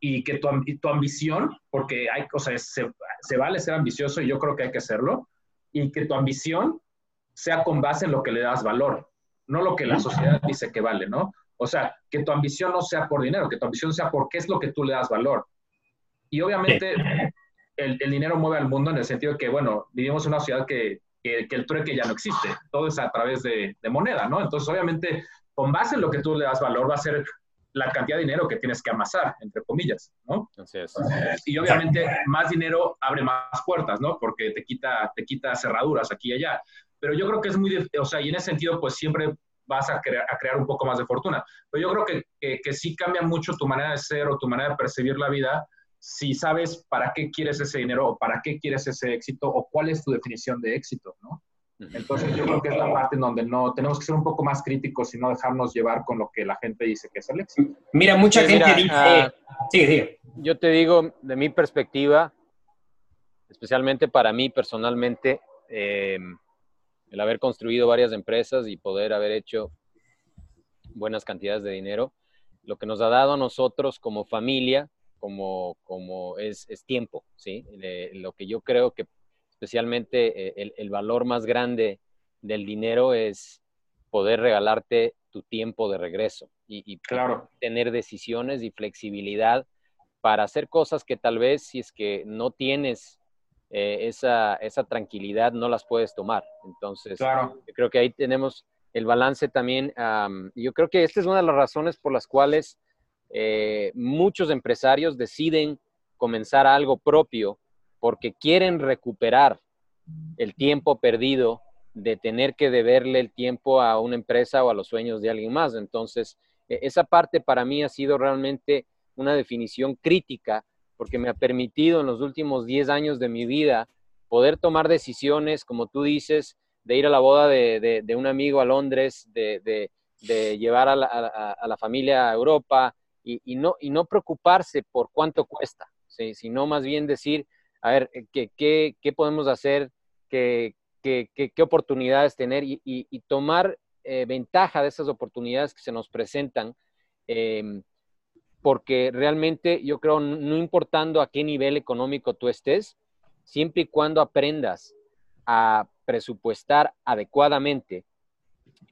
y que tu, tu ambición, porque hay, o sea, se, se, vale ser ambicioso y yo creo que hay que hacerlo, y que tu ambición sea con base en lo que le das valor, no lo que la sociedad dice que vale, ¿no? O sea, que tu ambición no sea por dinero, que tu ambición sea por qué es lo que tú le das valor. Y obviamente el, el dinero mueve al mundo en el sentido de que, bueno, vivimos en una ciudad que que, el trueque ya no existe. Todo es a través de, moneda, ¿no? Entonces, obviamente, con base en lo que tú le das valor, va a ser la cantidad de dinero que tienes que amasar, entre comillas, ¿no? Así es. y obviamente más dinero abre más puertas, ¿no? Porque te quita, te quita cerraduras aquí y allá. Pero yo creo que es muy, o sea, y en ese sentido, pues siempre vas a crear, a crear un poco más de fortuna. Pero yo creo que, que, que sí cambia mucho tu manera de ser o tu manera de percibir la vida si sabes para qué quieres ese dinero o para qué quieres ese éxito o cuál es tu definición de éxito, ¿no? Entonces yo creo que es la parte en donde no tenemos que ser un poco más críticos y no dejarnos llevar con lo que la gente dice que es el éxito. Mira, mucha gente dice... Ah, sí, sí. Yo te digo, de mi perspectiva, especialmente para mí personalmente, eh, el haber construido varias empresas y poder haber hecho buenas cantidades de dinero, lo que nos ha dado a nosotros como familia, como, como es, es tiempo, ¿sí? lo que yo creo que especialmente eh, el, el, valor más grande del dinero es poder regalarte tu tiempo de regreso y, claro. tener decisiones y flexibilidad para hacer cosas que tal vez si es que no tienes eh, esa, esa, tranquilidad no las puedes tomar. Entonces, claro. yo creo que ahí tenemos el balance también. yo creo que esta es una de las razones por las cuales eh, muchos empresarios deciden comenzar algo propio porque quieren recuperar el tiempo perdido de tener que deberle el tiempo a una empresa o a los sueños de alguien más. Entonces, e, esa parte para mí ha sido realmente una definición crítica porque me ha permitido en los últimos 10 años de mi vida poder tomar decisiones, como tú dices, de ir a la boda de, un amigo a Londres, de, llevar a la, familia a Europa y, no, y no preocuparse por cuánto cuesta, sino más bien decir, a ver, eh, ¿qué, qué, podemos hacer? ¿Qué, qué, qué oportunidades tener? Y, tomar eh, ventaja de esas oportunidades que se nos presentan, em, porque realmente yo creo, no importando a qué nivel económico tú estés, siempre y cuando aprendas a presupuestar adecuadamente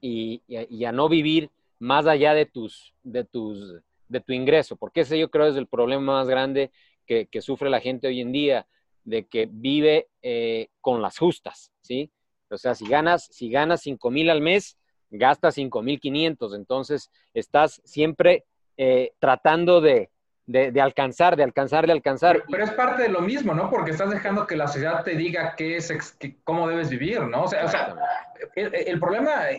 y, y, a no vivir más allá de tus, de tus, de tu ingreso, porque ese yo creo es el problema más grande que, que sufre la gente hoy en día de que vive eh, con las justas, ¿sí? O sea, si ganas, si ganas 5 mil al mes, gastas 5 mil 500, entonces estás siempre eh, tratando de, de, alcanzar, de alcanzar, de alcanzar. Pero, es parte de lo mismo, ¿no? Porque estás dejando que la sociedad te diga qué es, cómo debes vivir, ¿no? O sea, o sea el, problema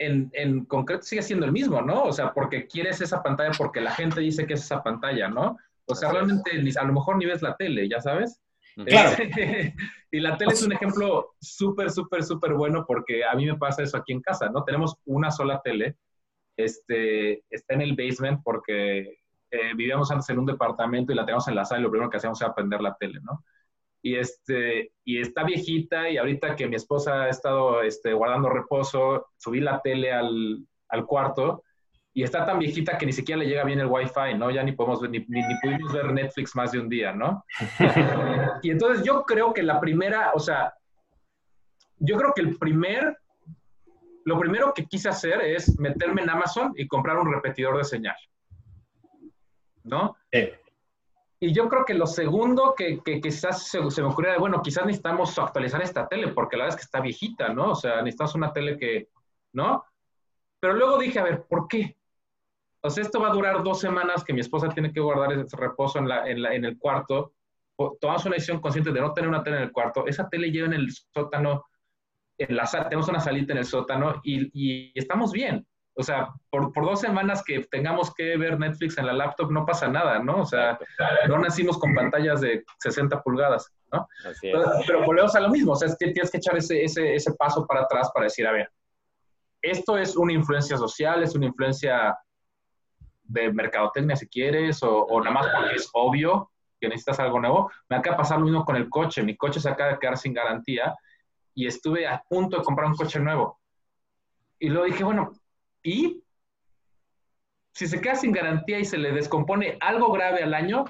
en, en, concreto sigue siendo el mismo, ¿no? O sea, porque quieres esa pantalla porque la gente dice que es esa pantalla, ¿no? O sea, realmente a lo mejor ni ves la tele, ¿ya sabes? Claro. y la tele es un ejemplo súper, súper, súper bueno porque a mí me pasa eso aquí en casa, ¿no? Tenemos una sola tele, este, está en el basement porque eh, vivíamos antes en un departamento y la tenemos en la sala y lo primero que hacíamos era prender la tele, ¿no? Y, este, y está viejita y ahorita que mi esposa ha estado este, guardando reposo, subí la tele al, al cuarto y está tan viejita que ni siquiera le llega bien el wifi, ¿no? Ya ni podemos ni, ni, pudimos ver Netflix más de un día, ¿no? y entonces yo creo que la primera, o sea, yo creo que el primer, lo primero que quise hacer es meterme en Amazon y comprar un repetidor de señal, ¿no? Y yo creo que lo segundo que, que quizás se, se, me ocurrió, bueno, quizás necesitamos actualizar esta tele, porque la verdad es que está viejita, ¿no? O sea, necesitamos una tele que, ¿no? Pero luego dije, a ver, ¿por qué? O sea, esto va a durar dos semanas que mi esposa tiene que guardar ese reposo en, la, en, la, en el cuarto. Tomamos una decisión consciente de no tener una tele en el cuarto. Esa tele lleva en el sótano, en la tenemos una salita en el sótano y, y estamos bien. O sea, por, por, dos semanas que tengamos que ver Netflix en la laptop no pasa nada, ¿no? O sea, no nacimos con pantallas de 60 pulgadas, ¿no? Pero, pero, volvemos a lo mismo, o sea, tienes que echar ese, ese, ese paso para atrás para decir, a ver, esto es una influencia social, es una influencia de mercadotecnia si quieres, o, nada más porque es obvio que necesitas algo nuevo. Me acaba de pasar lo mismo con el coche. Mi coche se acaba de quedar sin garantía y estuve a punto de comprar un coche nuevo. Y luego dije, bueno, ¿y? Si se queda sin garantía y se le descompone algo grave al año,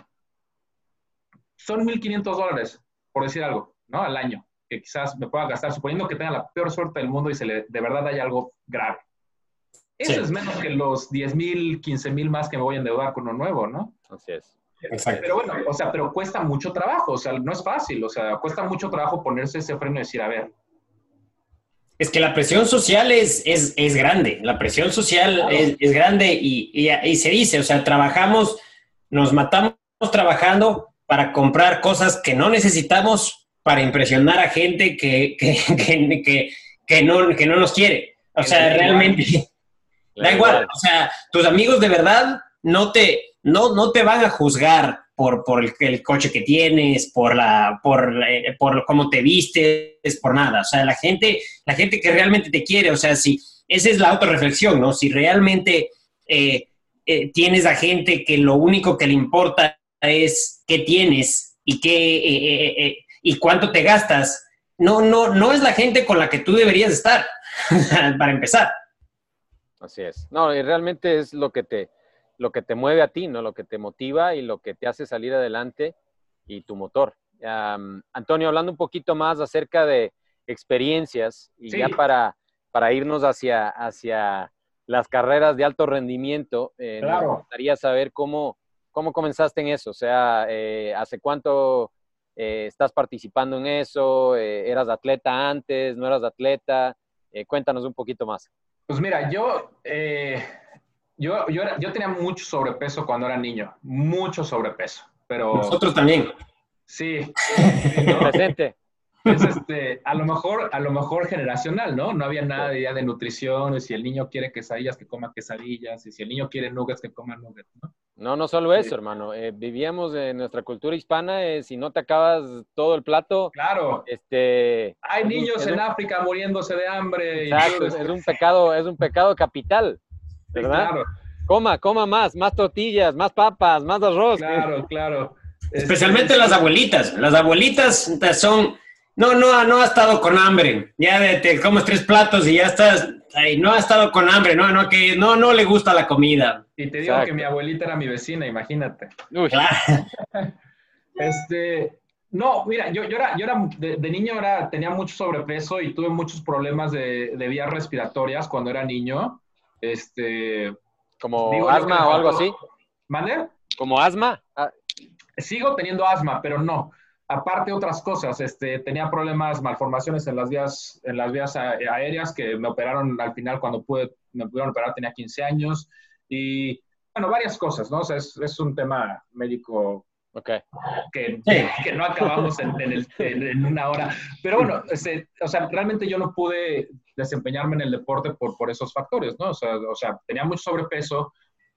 son 1.500 dólares, por decir algo, ¿no? Al año, que quizás me pueda gastar, suponiendo que tenga la peor suerte del mundo y se le de verdad haya algo grave. Eso es menos que los 10 mil, 15 mil más que me voy a endeudar con uno nuevo, ¿no? Así es. Exacto. Pero bueno, o sea, pero cuesta mucho trabajo, o sea, no es fácil, o sea, cuesta mucho trabajo ponerse ese freno y decir, a ver. Es que la presión social es, es, es grande, la presión social es, es, grande y, y, y, se dice, o sea, trabajamos, nos matamos trabajando para comprar cosas que no necesitamos para impresionar a gente que, que, que, que no, no nos quiere. O sea, realmente Da igual, o sea, tus amigos de verdad no te, no, no te van a juzgar por, por el, coche que tienes, por, la, por, eh, por cómo te vistes, por nada. O sea, la gente, la gente que realmente te quiere, o sea, si esa es la autorreflexión, ¿no? Si realmente eh, eh, tienes a gente que lo único que le importa es qué tienes y qué y cuánto te gastas, no, no, no es la gente con la que tú deberías estar, para empezar. Así es. No, y realmente es lo que te, lo que te mueve a ti, ¿no? Lo que te motiva y lo que te hace salir adelante y tu motor. Antonio, hablando un poquito más acerca de experiencias y ya para, para irnos hacia, hacia las carreras de alto rendimiento, eh, me gustaría saber cómo, cómo comenzaste en eso. O sea, eh, ¿hace cuánto eh, estás participando en eso? ¿Eras atleta antes? ¿No eras atleta? cuéntanos un poquito más. Pues mira, yo yo, yo, yo tenía mucho sobrepeso cuando era niño, mucho sobrepeso, pero... Nosotros también. Sí. Presente. Es este, a lo mejor, a lo mejor generacional, ¿no? No había nada de idea de nutrición, y si el niño quiere quesadillas, que coma quesadillas, y si el niño quiere nuggets, que coma nuggets, ¿no? No, no solo eso, hermano. Eh, vivíamos en nuestra cultura hispana, eh, si no te acabas todo el plato. Claro. Este. Hay niños en África muriéndose de hambre. Exacto, es un pecado, es un pecado capital. ¿Verdad? Claro. Coma, coma más, más tortillas, más papas, más arroz. Claro, claro. Especialmente las abuelitas. Las abuelitas son, no, no, no ha estado con hambre. Ya te comes tres platos y ya estás, ahí, no ha estado con hambre, no, no, que no, no le gusta la comida. Y te digo que mi abuelita era mi vecina, imagínate. este, no, mira, yo, yo era, yo era de, niño era, tenía mucho sobrepeso y tuve muchos problemas de, de vías respiratorias cuando era niño. Este. ¿Como asma o algo así? ¿Mande? ¿Como asma? Ah. Sigo teniendo asma, pero no. Aparte otras cosas, este, tenía problemas, malformaciones en las vías, en las vías aéreas que me operaron al final cuando pude, me pudieron operar, tenía 15 años. Y bueno, varias cosas, ¿no? O sea, es, es un tema médico Okay. Que, que, no acabamos en, en, una hora. Pero bueno, este, o sea, realmente yo no pude desempeñarme en el deporte por, por esos factores, ¿no? O sea, o sea, tenía mucho sobrepeso,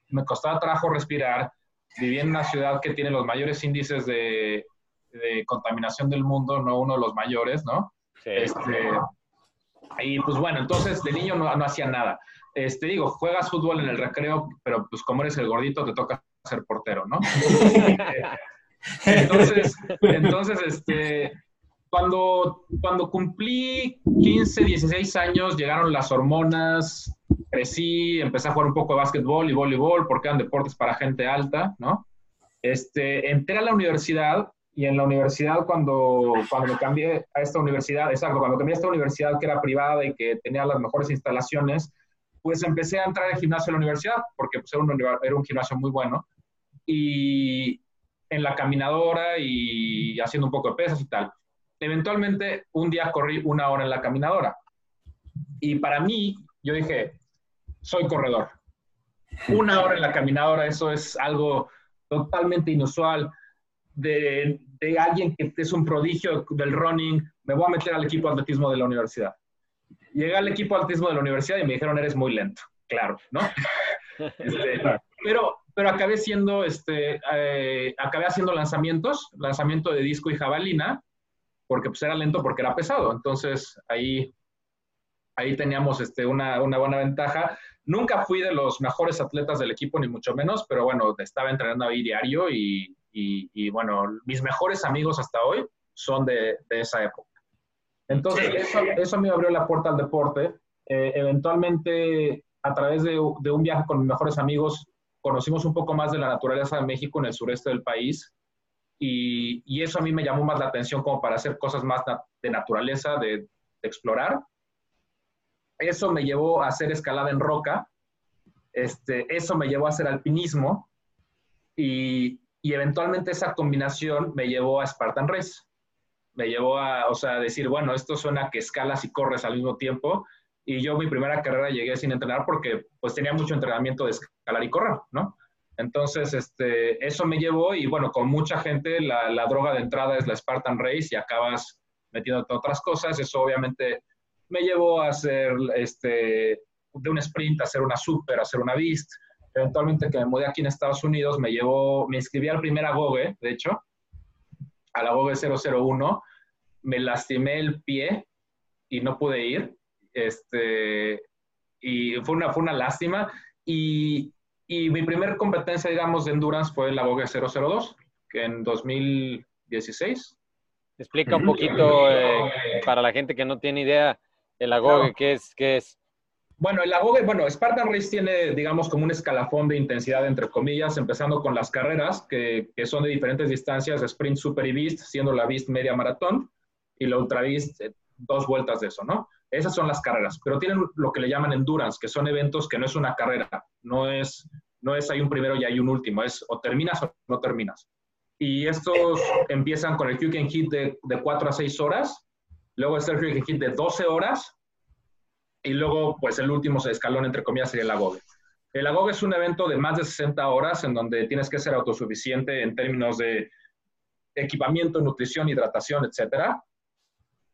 me costaba trabajo respirar, vivía en una ciudad que tiene los mayores índices de, de contaminación del mundo, no uno de los mayores, ¿no? Sí. Este, y pues bueno, entonces de niño no, no hacía nada. Este, digo, juegas fútbol en el recreo, pero pues como eres el gordito te toca ser portero, ¿no? entonces, entonces, este, cuando, cuando cumplí 15, 16 años, llegaron las hormonas, crecí, empecé a jugar un poco de básquetbol y voleibol porque eran deportes para gente alta, ¿no? Este, entré a la universidad y en la universidad cuando, cuando me cambié a esta universidad, exacto, cuando cambié a esta universidad que era privada y que tenía las mejores instalaciones, pues empecé a entrar al gimnasio de la universidad, porque pues, era, un, era un gimnasio muy bueno, y en la caminadora y haciendo un poco de pesas y tal. Eventualmente, un día corrí una hora en la caminadora. Y para mí, yo dije, soy corredor. Una hora en la caminadora, eso es algo totalmente inusual. De, de alguien que es un prodigio del running, me voy a meter al equipo de atletismo de la universidad. Llegué al equipo de atletismo de la universidad y me dijeron, eres muy lento. Claro, ¿no? Este, pero, pero acabé siendo, este, eh, acabé haciendo lanzamientos, lanzamiento de disco y jabalina, porque pues era lento porque era pesado. Entonces ahí, ahí teníamos este, una, una buena ventaja. Nunca fui de los mejores atletas del equipo, ni mucho menos, pero bueno, estaba entrenando ahí diario y, y, y bueno, mis mejores amigos hasta hoy son de, de esa época. Entonces, eso, eso, me abrió la puerta al deporte. Eh, eventualmente, a través de, de, un viaje con mis mejores amigos, conocimos un poco más de la naturaleza de México en el sureste del país. Y, eso a mí me llamó más la atención como para hacer cosas más de naturaleza, de, explorar. Eso me llevó a hacer escalada en roca. Este, eso me llevó a hacer alpinismo. Y, y eventualmente esa combinación me llevó a Spartan Race me llevó a, o sea, decir, bueno, esto suena que escalas y corres al mismo tiempo. Y yo mi primera carrera llegué sin entrenar porque pues tenía mucho entrenamiento de escalar y correr, ¿no? Entonces, este, eso me llevó y bueno, con mucha gente la, la droga de entrada es la Spartan Race y acabas metiéndote otras cosas. Eso obviamente me llevó a hacer, este, de un sprint a hacer una super, a hacer una beast. eventualmente que me mudé aquí en Estados Unidos, me llevó, me inscribí al primer Agoge, de hecho, al Agoge 001, me lastimé el pie y no pude ir, este, y fue una, fue una lástima, y, y mi primera competencia, digamos, de endurance fue el Agoge 002, que en 2016. Explica un poquito eh, para la gente que no tiene idea el Agoge, ¿qué es? ¿Qué es? Bueno, el Agoge, bueno, Spartan Race tiene, digamos, como un escalafón de intensidad, entre comillas, empezando con las carreras, que, que son de diferentes distancias, sprint, super y beast, siendo la beast media maratón, y la ultra beast eh, dos vueltas de eso, ¿no? Esas son las carreras, pero tienen lo que le llaman endurance, que son eventos que no es una carrera, no es, no es hay un primero y hay un último, es o terminas o no terminas. Y estos empiezan con el and Hit de, de 4 a 6 horas, luego el Quick and Hit de 12 horas, y luego, pues el último escalón, entre comillas, sería el AGOGE. El AGOGE es un evento de más de 60 horas en donde tienes que ser autosuficiente en términos de equipamiento, nutrición, hidratación, etcétera.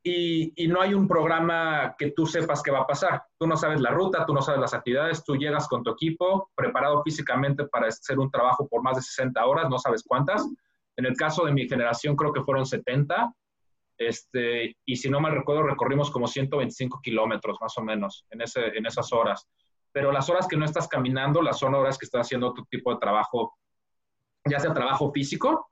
Y, y, no hay un programa que tú sepas qué va a pasar. Tú no sabes la ruta, tú no sabes las actividades, tú llegas con tu equipo preparado físicamente para hacer un trabajo por más de 60 horas, no sabes cuántas. En el caso de mi generación creo que fueron 70 este, y si no mal recuerdo, recorrimos como 125 kilómetros más o menos en, ese, en esas horas. Pero las horas que no estás caminando, las son horas que estás haciendo otro tipo de trabajo, ya sea trabajo físico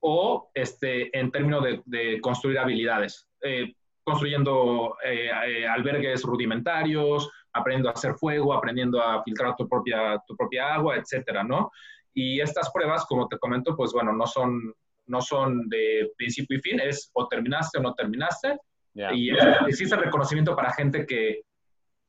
o este, en términos de, de construir habilidades. Eh, construyendo eh, eh, albergues rudimentarios, aprendiendo a hacer fuego, aprendiendo a filtrar tu propia, tu propia agua, etcétera, ¿no? Y estas pruebas, como te comento, pues bueno, no son, no son de principio y fin, es o terminaste o no terminaste. Y existe reconocimiento para gente que,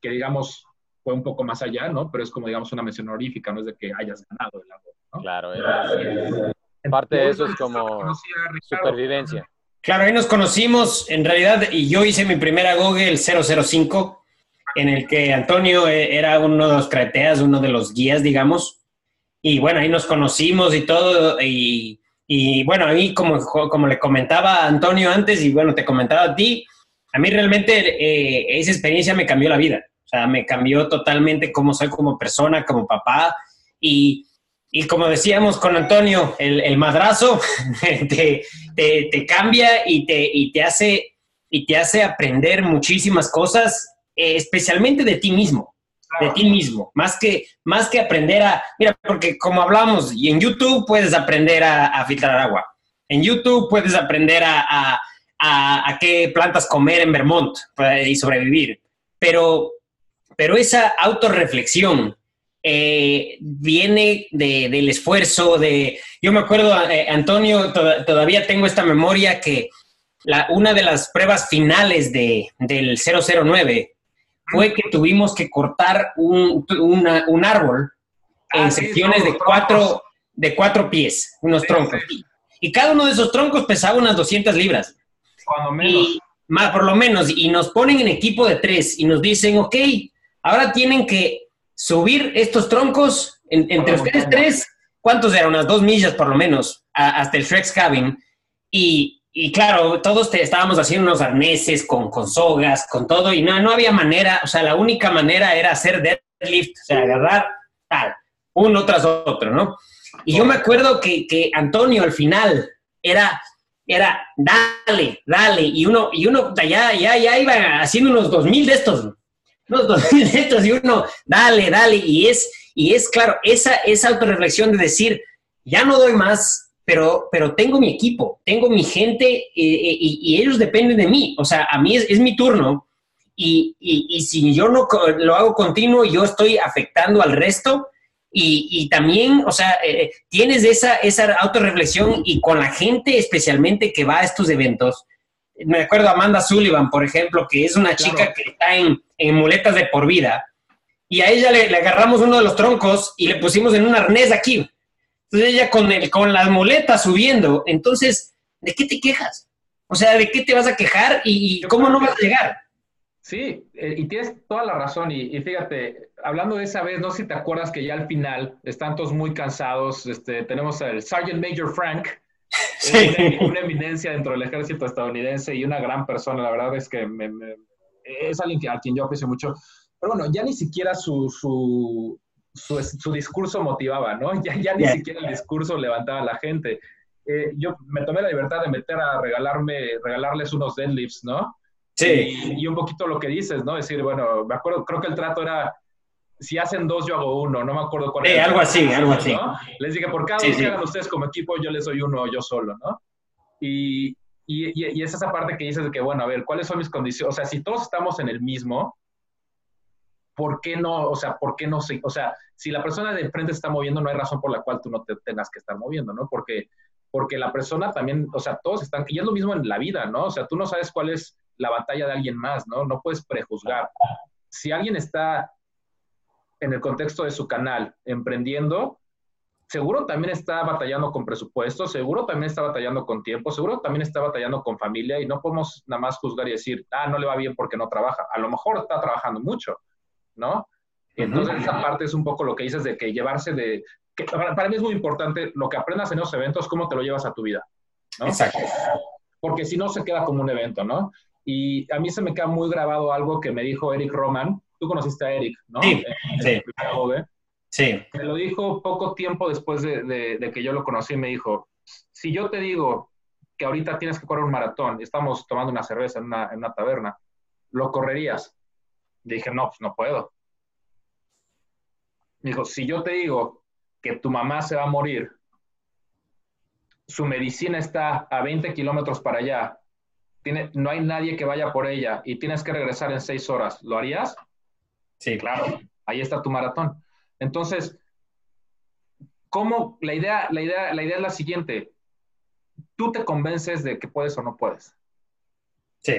que, digamos, fue un poco más allá, ¿no? Pero es como, digamos, una mención honorífica, no es de que hayas ganado el agua, ¿no? Claro, es, parte de eso es como supervivencia. Claro, ahí nos conocimos, en realidad, y yo hice mi primera Google, el 005, en el que Antonio eh, era uno de los creteas, uno de los guías, digamos. Y bueno, ahí nos conocimos y todo, y y bueno, a mí, como, como le comentaba Antonio antes, y bueno, te comentaba a ti, a mí realmente eh, esa experiencia me cambió la vida. O sea, me cambió totalmente cómo soy como persona, como papá. Y, y como decíamos con Antonio, el, el madrazo te, te, te, cambia y te, y, te hace, y te hace aprender muchísimas cosas, eh, especialmente de ti mismo de ti mismo, más que, más que aprender a, mira, porque como hablamos, y en YouTube puedes aprender a, filtrar agua, en YouTube puedes aprender a, a, a, qué plantas comer en Vermont y sobrevivir, pero, pero esa autorreflexión eh, viene de, del esfuerzo de, yo me acuerdo, eh, Antonio, todavía tengo esta memoria que la, una de las pruebas finales de, del 009, fue que tuvimos que cortar un, un árbol en ah, secciones de, cuatro, de cuatro pies, unos troncos. Y cada uno de esos troncos pesaba unas 200 libras. Cuando menos. más, por lo menos. Y nos ponen en equipo de tres y nos dicen, ok, ahora tienen que subir estos troncos entre ustedes tres. ¿Cuántos eran? Unas dos millas por lo menos, hasta el Shrek's Cabin. Y, y claro, todos estábamos haciendo unos arneses con, con sogas, con todo, y no, no había manera, o sea, la única manera era hacer deadlift, o sea, agarrar tal, uno tras otro, ¿no? Y yo me acuerdo que, que Antonio al final era, era, dale, dale, y uno, y uno ya, ya, ya iba haciendo unos dos mil de estos, unos dos mil estos, y uno, dale, dale, y es, y es claro, esa, esa autorreflexión de decir, ya no doy más, pero, pero tengo mi equipo, tengo mi gente eh, eh, y, ellos dependen de mí. O sea, a mí es, mi turno y, y, si yo no lo hago continuo, yo estoy afectando al resto. Y, también, o sea, eh, tienes esa, esa autorreflexión y con la gente especialmente que va a estos eventos. Me acuerdo Amanda Sullivan, por ejemplo, que es una chica que está en, en, muletas de por vida. Y a ella le, le agarramos uno de los troncos y le pusimos en un arnés aquí entonces ella con, el, con las muletas subiendo, entonces, ¿de qué te quejas? O sea, ¿de qué te vas a quejar y, cómo no vas a llegar? Sí, eh, y tienes toda la razón. Y, fíjate, hablando de esa vez, no sé si te acuerdas que ya al final están todos muy cansados. Este, tenemos al Sergeant Major Frank, sí. una, eminencia dentro del ejército estadounidense y una gran persona. La verdad es que es alguien a quien yo aprecio mucho. Pero bueno, ya ni siquiera su, su, su, discurso motivaba, ¿no? Ya, ya ni siquiera el discurso levantaba a la gente. Eh, yo me tomé la libertad de meter a regalarme, regalarles unos deadlifts, ¿no? Sí. Y, un poquito lo que dices, ¿no? Decir, bueno, me acuerdo, creo que el trato era, si hacen dos, yo hago uno, no me acuerdo cuál era. algo así, algo así. Les dije, por cada vez que hagan ustedes como equipo, yo les doy uno yo solo, ¿no? Y, y, y, es esa parte que dices de que, bueno, a ver, ¿cuáles son mis condiciones? O sea, si todos estamos en el mismo, ¿por qué no? O sea, ¿por qué no se, o sea, si la persona de enfrente se está moviendo, no hay razón por la cual tú no te tengas que estar moviendo, ¿no? Porque, porque la persona también, o sea, todos están, y es lo mismo en la vida, ¿no? O sea, tú no sabes cuál es la batalla de alguien más, ¿no? No puedes prejuzgar. Si alguien está en el contexto de su canal emprendiendo, seguro también está batallando con presupuesto, seguro también está batallando con tiempo, seguro también está batallando con familia y no podemos nada más juzgar y decir, ah, no le va bien porque no trabaja. A lo mejor está trabajando mucho, ¿no? Entonces, esa parte es un poco lo que dices de que llevarse de... Que para, mí es muy importante lo que aprendas en esos eventos, cómo te lo llevas a tu vida, ¿no? Exacto. Porque si no, se queda como un evento, ¿no? Y a mí se me queda muy grabado algo que me dijo Eric Roman. Tú conociste a Eric, ¿no? Sí, sí. Sí. Me lo dijo poco tiempo después de, que yo lo conocí. Me dijo, si yo te digo que ahorita tienes que correr un maratón estamos tomando una cerveza en una, en una taberna, ¿lo correrías? Dije, no, pues no puedo. Me dijo, si yo te digo que tu mamá se va a morir, su medicina está a 20 kilómetros para allá, tiene, no hay nadie que vaya por ella y tienes que regresar en seis horas, ¿lo harías? Sí. Claro, ahí está tu maratón. Entonces, ¿cómo? La idea, la, idea, la idea es la siguiente. Tú te convences de que puedes o no puedes. Sí.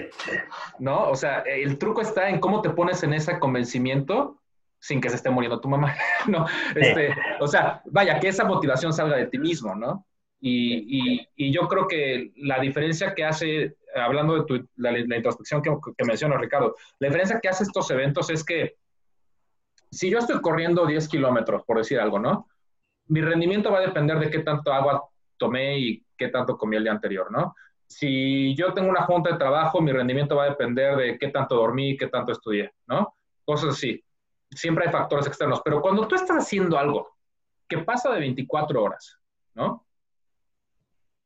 ¿No? O sea, el truco está en cómo te pones en ese convencimiento sin que se esté muriendo tu mamá. no, este, o sea, vaya, que esa motivación salga de ti mismo, ¿no? Y, y, yo creo que la diferencia que hace, hablando de tu, la, introspección que, que menciona Ricardo, la diferencia que hace estos eventos es que si yo estoy corriendo 10 kilómetros, por decir algo, ¿no? Mi rendimiento va a depender de qué tanto agua tomé y qué tanto comí el día anterior, ¿no? Si yo tengo una junta de trabajo, mi rendimiento va a depender de qué tanto dormí, qué tanto estudié, ¿no? Cosas así. Siempre hay factores externos, pero cuando tú estás haciendo algo que pasa de 24 horas, ¿no?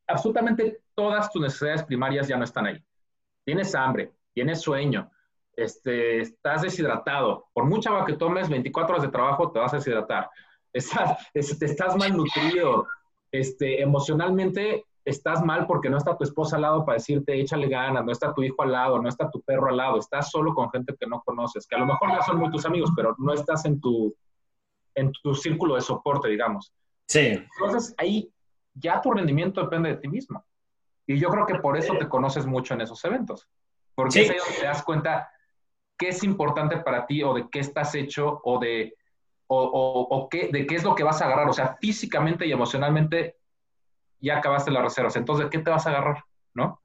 Absolutamente todas tus necesidades primarias ya no están ahí. Tienes hambre, tienes sueño, este, estás deshidratado. Por mucha agua que tomes, 24 horas de trabajo te vas a deshidratar. Estás, estás malnutrido. Este, emocionalmente estás mal porque no está tu esposa al lado para decirte échale ganas, no está tu hijo al lado, no está tu perro al lado, estás solo con gente que no conoces, que a lo mejor ya son muy tus amigos, pero no estás en tu, en tu círculo de soporte, digamos. Sí. Entonces ahí ya tu rendimiento depende de ti mismo. Y yo creo que por eso te conoces mucho en esos eventos. Porque es ahí donde te das cuenta qué es importante para ti o de qué estás hecho o de, o, qué, de qué es lo que vas a agarrar. O sea, físicamente y emocionalmente ya acabaste las reservas. Entonces, ¿de qué te vas a agarrar? ¿No?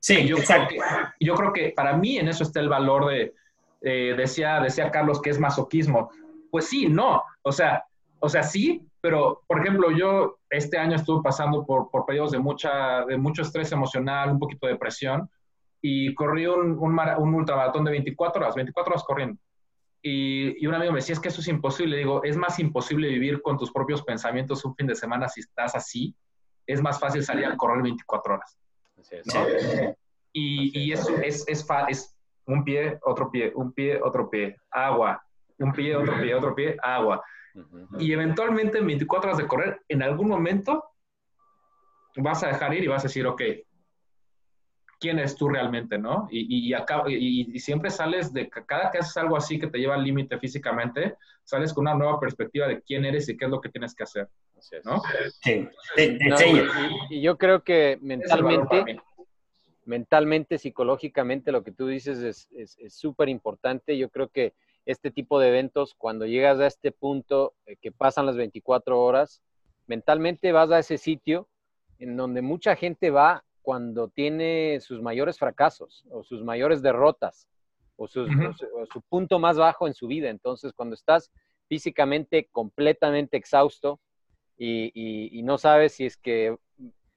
Sí, yo exacto. Creo que, yo creo que para mí en eso está el valor de, eh, decía, decía Carlos que es masoquismo. Pues sí, no. O sea, o sea, sí, pero por ejemplo, yo este año estuve pasando por, por periodos de, mucha, de mucho estrés emocional, un poquito de depresión y corrí un, un, un ultramaratón de 24 horas, 24 horas corriendo. Y, y, un amigo me decía, es que eso es imposible. Digo, es más imposible vivir con tus propios pensamientos un fin de semana si estás así. Es más fácil salir a correr 24 horas. Y, y eso es, es, es un pie, otro pie, un pie, otro pie, agua, un pie, otro pie, otro pie, agua. Y eventualmente en 24 horas de correr, en algún momento vas a dejar ir y vas a decir, ok, quién eres tú realmente, ¿no? Y, y, siempre sales de, cada que haces algo así que te lleva al límite físicamente, sales con una nueva perspectiva de quién eres y qué es lo que tienes que hacer, ¿no? Sí. y, yo creo que mentalmente, mentalmente, psicológicamente, lo que tú dices es súper importante. Yo creo que este tipo de eventos, cuando llegas a este punto eh, que pasan las 24 horas, mentalmente vas a ese sitio en donde mucha gente va cuando tiene sus mayores fracasos o sus mayores derrotas o, su, punto más bajo en su vida. Entonces, cuando estás físicamente completamente exhausto y, no sabes si es que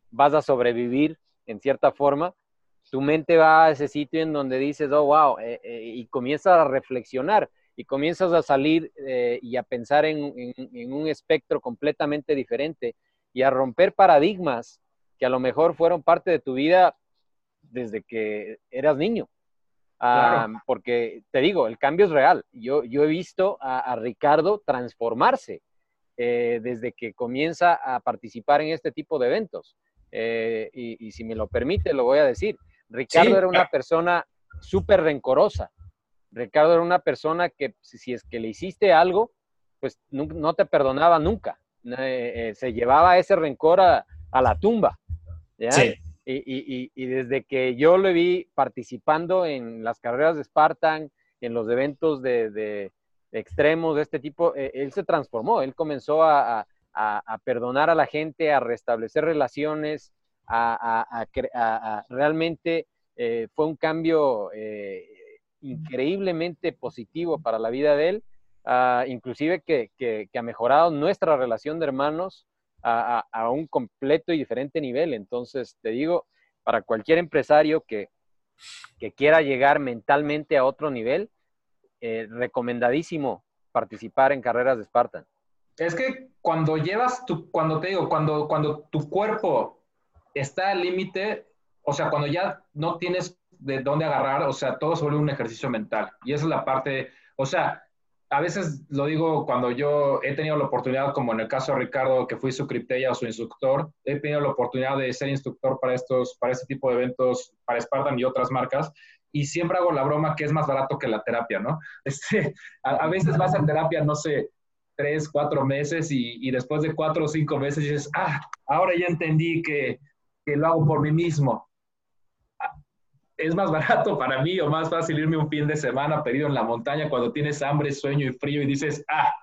vas a sobrevivir en cierta forma, tu mente va a ese sitio en donde dices, oh, wow, eh, eh", y comienza a reflexionar. y comienzas a salir eh, y a pensar en, un espectro completamente diferente y a romper paradigmas que a lo mejor fueron parte de tu vida desde que eras niño. Ah, porque te digo, el cambio es real. Yo, yo he visto a, Ricardo transformarse eh, desde que comienza a participar en este tipo de eventos. Eh, y, si me lo permite, lo voy a decir. Ricardo era una persona súper rencorosa. Ricardo era una persona que si, es que le hiciste algo, pues no, te perdonaba nunca. Eh, se llevaba ese rencor a, la tumba. Sí. Y, desde que yo lo vi participando en las carreras de Spartan, en los eventos de, extremos de este tipo, eh, él se transformó, él comenzó a, perdonar a la gente, a restablecer relaciones, a, realmente eh, fue un cambio eh, increíblemente positivo para la vida de él, ah, inclusive que, que, ha mejorado nuestra relación de hermanos a, un completo y diferente nivel. Entonces, te digo, para cualquier empresario que, quiera llegar mentalmente a otro nivel, eh, recomendadísimo participar en carreras de Spartan. Es que cuando llevas tu, cuando te digo, cuando, cuando tu cuerpo está al límite, o sea, cuando ya no tienes de dónde agarrar, o sea, todo sobre un ejercicio mental. Y esa es la parte, o sea, a veces lo digo cuando yo he tenido la oportunidad, como en el caso de Ricardo, que fui su criptella o su instructor, he tenido la oportunidad de ser instructor para estos, para este tipo de eventos, para Spartan y otras marcas, y siempre hago la broma que es más barato que la terapia, ¿no? Este, a, veces vas a terapia, no sé, tres, cuatro meses y, y, después de cuatro o cinco meses dices, ah, ahora ya entendí que, que lo hago por mí mismo es más barato para mí o más fácil irme un fin de semana perdido en la montaña cuando tienes hambre, sueño y frío y dices, ah,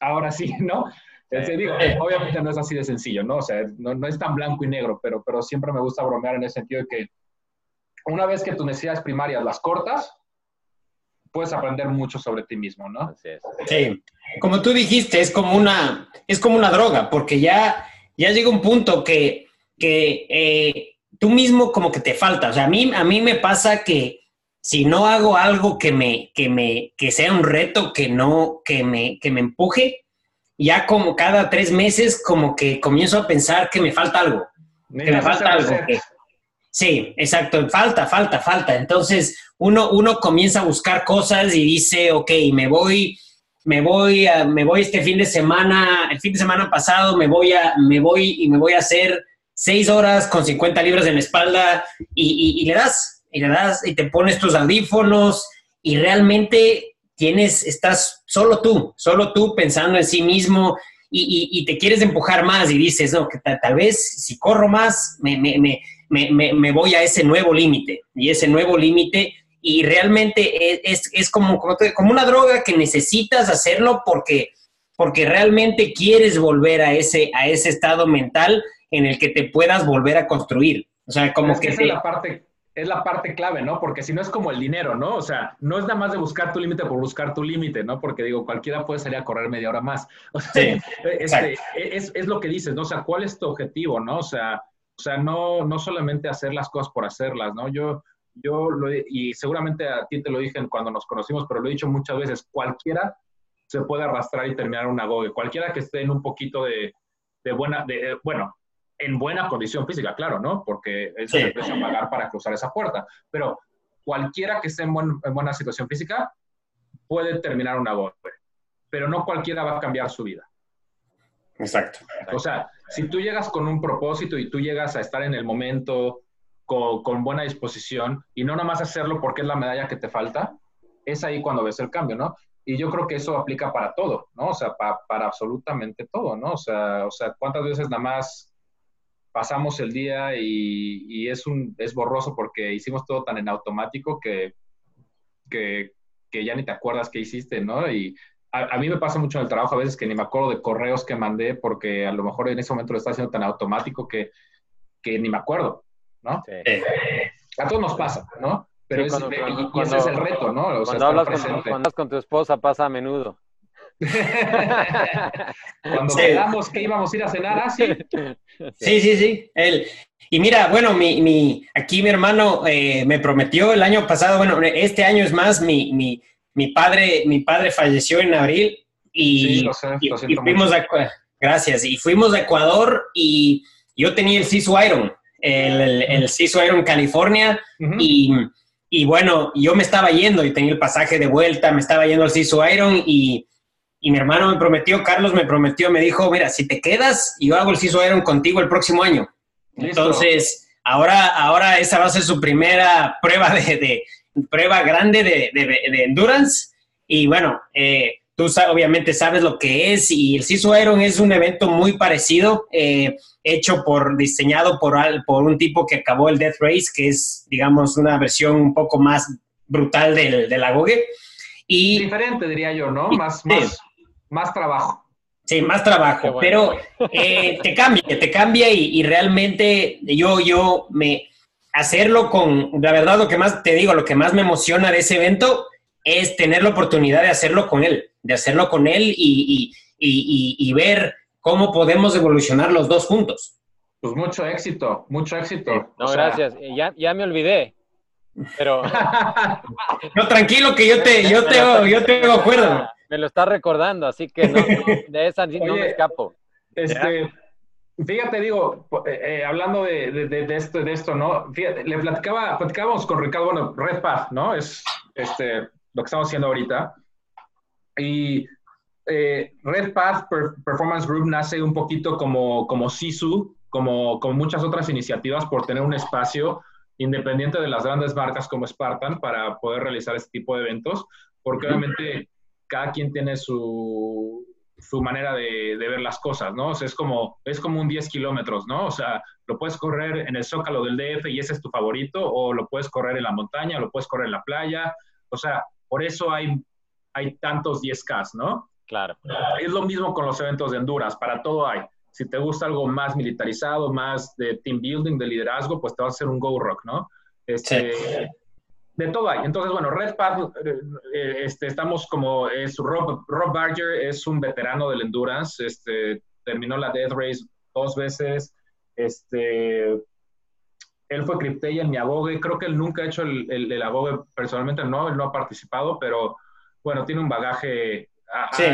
ahora sí, ¿no? digo, obviamente no es así de sencillo, ¿no? O sea, no, es tan blanco y negro, pero, pero siempre me gusta bromear en ese sentido de que una vez que tus necesidades primarias las cortas, puedes aprender mucho sobre ti mismo, ¿no? Sí, como tú dijiste, es como una, es como una droga, porque ya, ya llega un punto que, que eh, tú mismo como que te falta. O sea, a mí, a mí me pasa que si no hago algo que me, que me, que sea un reto, que no, que me, que me empuje, ya como cada tres meses como que comienzo a pensar que me falta algo. que me falta algo. sí, exacto, falta, falta, falta. Entonces uno, uno comienza a buscar cosas y dice, ok, me voy, me voy, a, me voy este fin de semana, el fin de semana pasado me voy a, me voy y me voy a hacer seis horas con 50 libras en la espalda y, le das, y le das, y te pones tus audífonos y realmente tienes, estás solo tú, solo tú pensando en sí mismo y, te quieres empujar más y dices, no, que tal, vez si corro más, me, me, me, me voy a ese nuevo límite y ese nuevo límite y realmente es, es, como, como, como, una droga que necesitas hacerlo porque, porque realmente quieres volver a ese, a ese estado mental en el que te puedas volver a construir. O sea, como que... es la parte es la parte clave, ¿no? Porque si no es como el dinero, ¿no? O sea, no es nada más de buscar tu límite por buscar tu límite, ¿no? Porque digo, cualquiera puede salir a correr media hora más. O sea, este, es, es, lo que dices, ¿no? O sea, ¿cuál es tu objetivo, ¿no? O sea, o sea no, no solamente hacer las cosas por hacerlas, ¿no? Yo, yo lo, y seguramente a ti te lo dije cuando nos conocimos, pero lo he dicho muchas veces, cualquiera se puede arrastrar y terminar una GOGE. Cualquiera que esté en un poquito de, de buena, de, bueno, en buena condición física, claro, ¿no? Porque eso se empieza a pagar para cruzar esa puerta. Pero cualquiera que esté en, buena situación física puede terminar una golpe, pero no cualquiera va a cambiar su vida. Exacto. O sea, si tú llegas con un propósito y tú llegas a estar en el momento con, buena disposición y no nada más hacerlo porque es la medalla que te falta, es ahí cuando ves el cambio, ¿no? Y yo creo que eso aplica para todo, ¿no? O sea, para absolutamente todo, ¿no? O sea, o sea, ¿cuántas veces nada más pasamos el día y, es, un, es borroso porque hicimos todo tan en automático que, que, ya ni te acuerdas qué hiciste, ¿no? Y a, mí me pasa mucho en el trabajo a veces que ni me acuerdo de correos que mandé porque a lo mejor en ese momento lo está haciendo tan automático que, que ni me acuerdo, ¿no? A todos nos pasa, ¿no? Pero ese es el reto, ¿no? cuando, hablas con, cuando hablas con tu esposa pasa a menudo. Cuando quedamos que íbamos a ir a cenar así. ¿ah, sí, sí, sí. Él. Y mira, bueno, mi, mi, aquí mi hermano eh, me prometió el año pasado, bueno, este año es más, mi, mi, mi padre, mi padre falleció en abril y, fuimos a, gracias, y fuimos a Ecuador y yo tenía el Sisu Iron, el, el, Sisu Iron California y, y, bueno, yo me estaba yendo y tenía el pasaje de vuelta, me estaba yendo al Sisu Iron y, y mi hermano me prometió, Carlos me prometió, me dijo, mira, si te quedas, yo hago el Sisu Iron contigo el próximo año. Entonces, ahora, ahora esa va a ser su primera prueba de, de prueba grande de, de, endurance. Y bueno, eh, tú obviamente sabes lo que es y el Sisu Iron es un evento muy parecido, eh, hecho por, diseñado por, por un tipo que acabó el Death Race, que es, digamos, una versión un poco más brutal del, de la Goge. Y, Diferente, diría yo, ¿no? Más, más, más trabajo. Sí, más trabajo, pero eh, te cambia, te cambia y, realmente yo, yo me hacerlo con, la verdad lo que más te digo, lo que más me emociona de ese evento es tener la oportunidad de hacerlo con él, de hacerlo con él y, y ver cómo podemos evolucionar los dos juntos. Pues mucho éxito, mucho éxito. No, gracias. Ya, ya me olvidé. Pero. no, tranquilo que yo te, yo te, yo te acuerdo me lo está recordando, así que no, de esa no me escapo. Este, fíjate, digo, eh, eh, hablando de, de, esto, de esto, ¿no? Fíjate, le platicaba, platicábamos con Ricardo, bueno, Red Path, ¿no? Es este, lo que estamos haciendo ahorita. Y eh, Red Path Performance Group nace un poquito como, como SISU, como, como muchas otras iniciativas por tener un espacio independiente de las grandes marcas como Spartan para poder realizar este tipo de eventos, porque obviamente cada quien tiene su, su manera de, de, ver las cosas, ¿no? O sea, es como, es como un 10 kilómetros, ¿no? O sea, lo puedes correr en el zócalo del DF y ese es tu favorito, o lo puedes correr en la montaña, o lo puedes correr en la playa. O sea, por eso hay, hay tantos 10K, ¿no? Claro. Es lo mismo con los eventos de Honduras, para todo hay. Si te gusta algo más militarizado, más de team building, de liderazgo, pues te va a hacer un Go Rock, ¿no? Este, sí de todo hay. Entonces, bueno, Red Path, eh, este, estamos como, es Rob, Rob Barger es un veterano del endurance, este, terminó la Death Race dos veces, este, él fue Crypteia en mi abogue, creo que él nunca ha hecho el, el, el, abogue personalmente, no, él no ha participado, pero bueno, tiene un bagaje... Sí,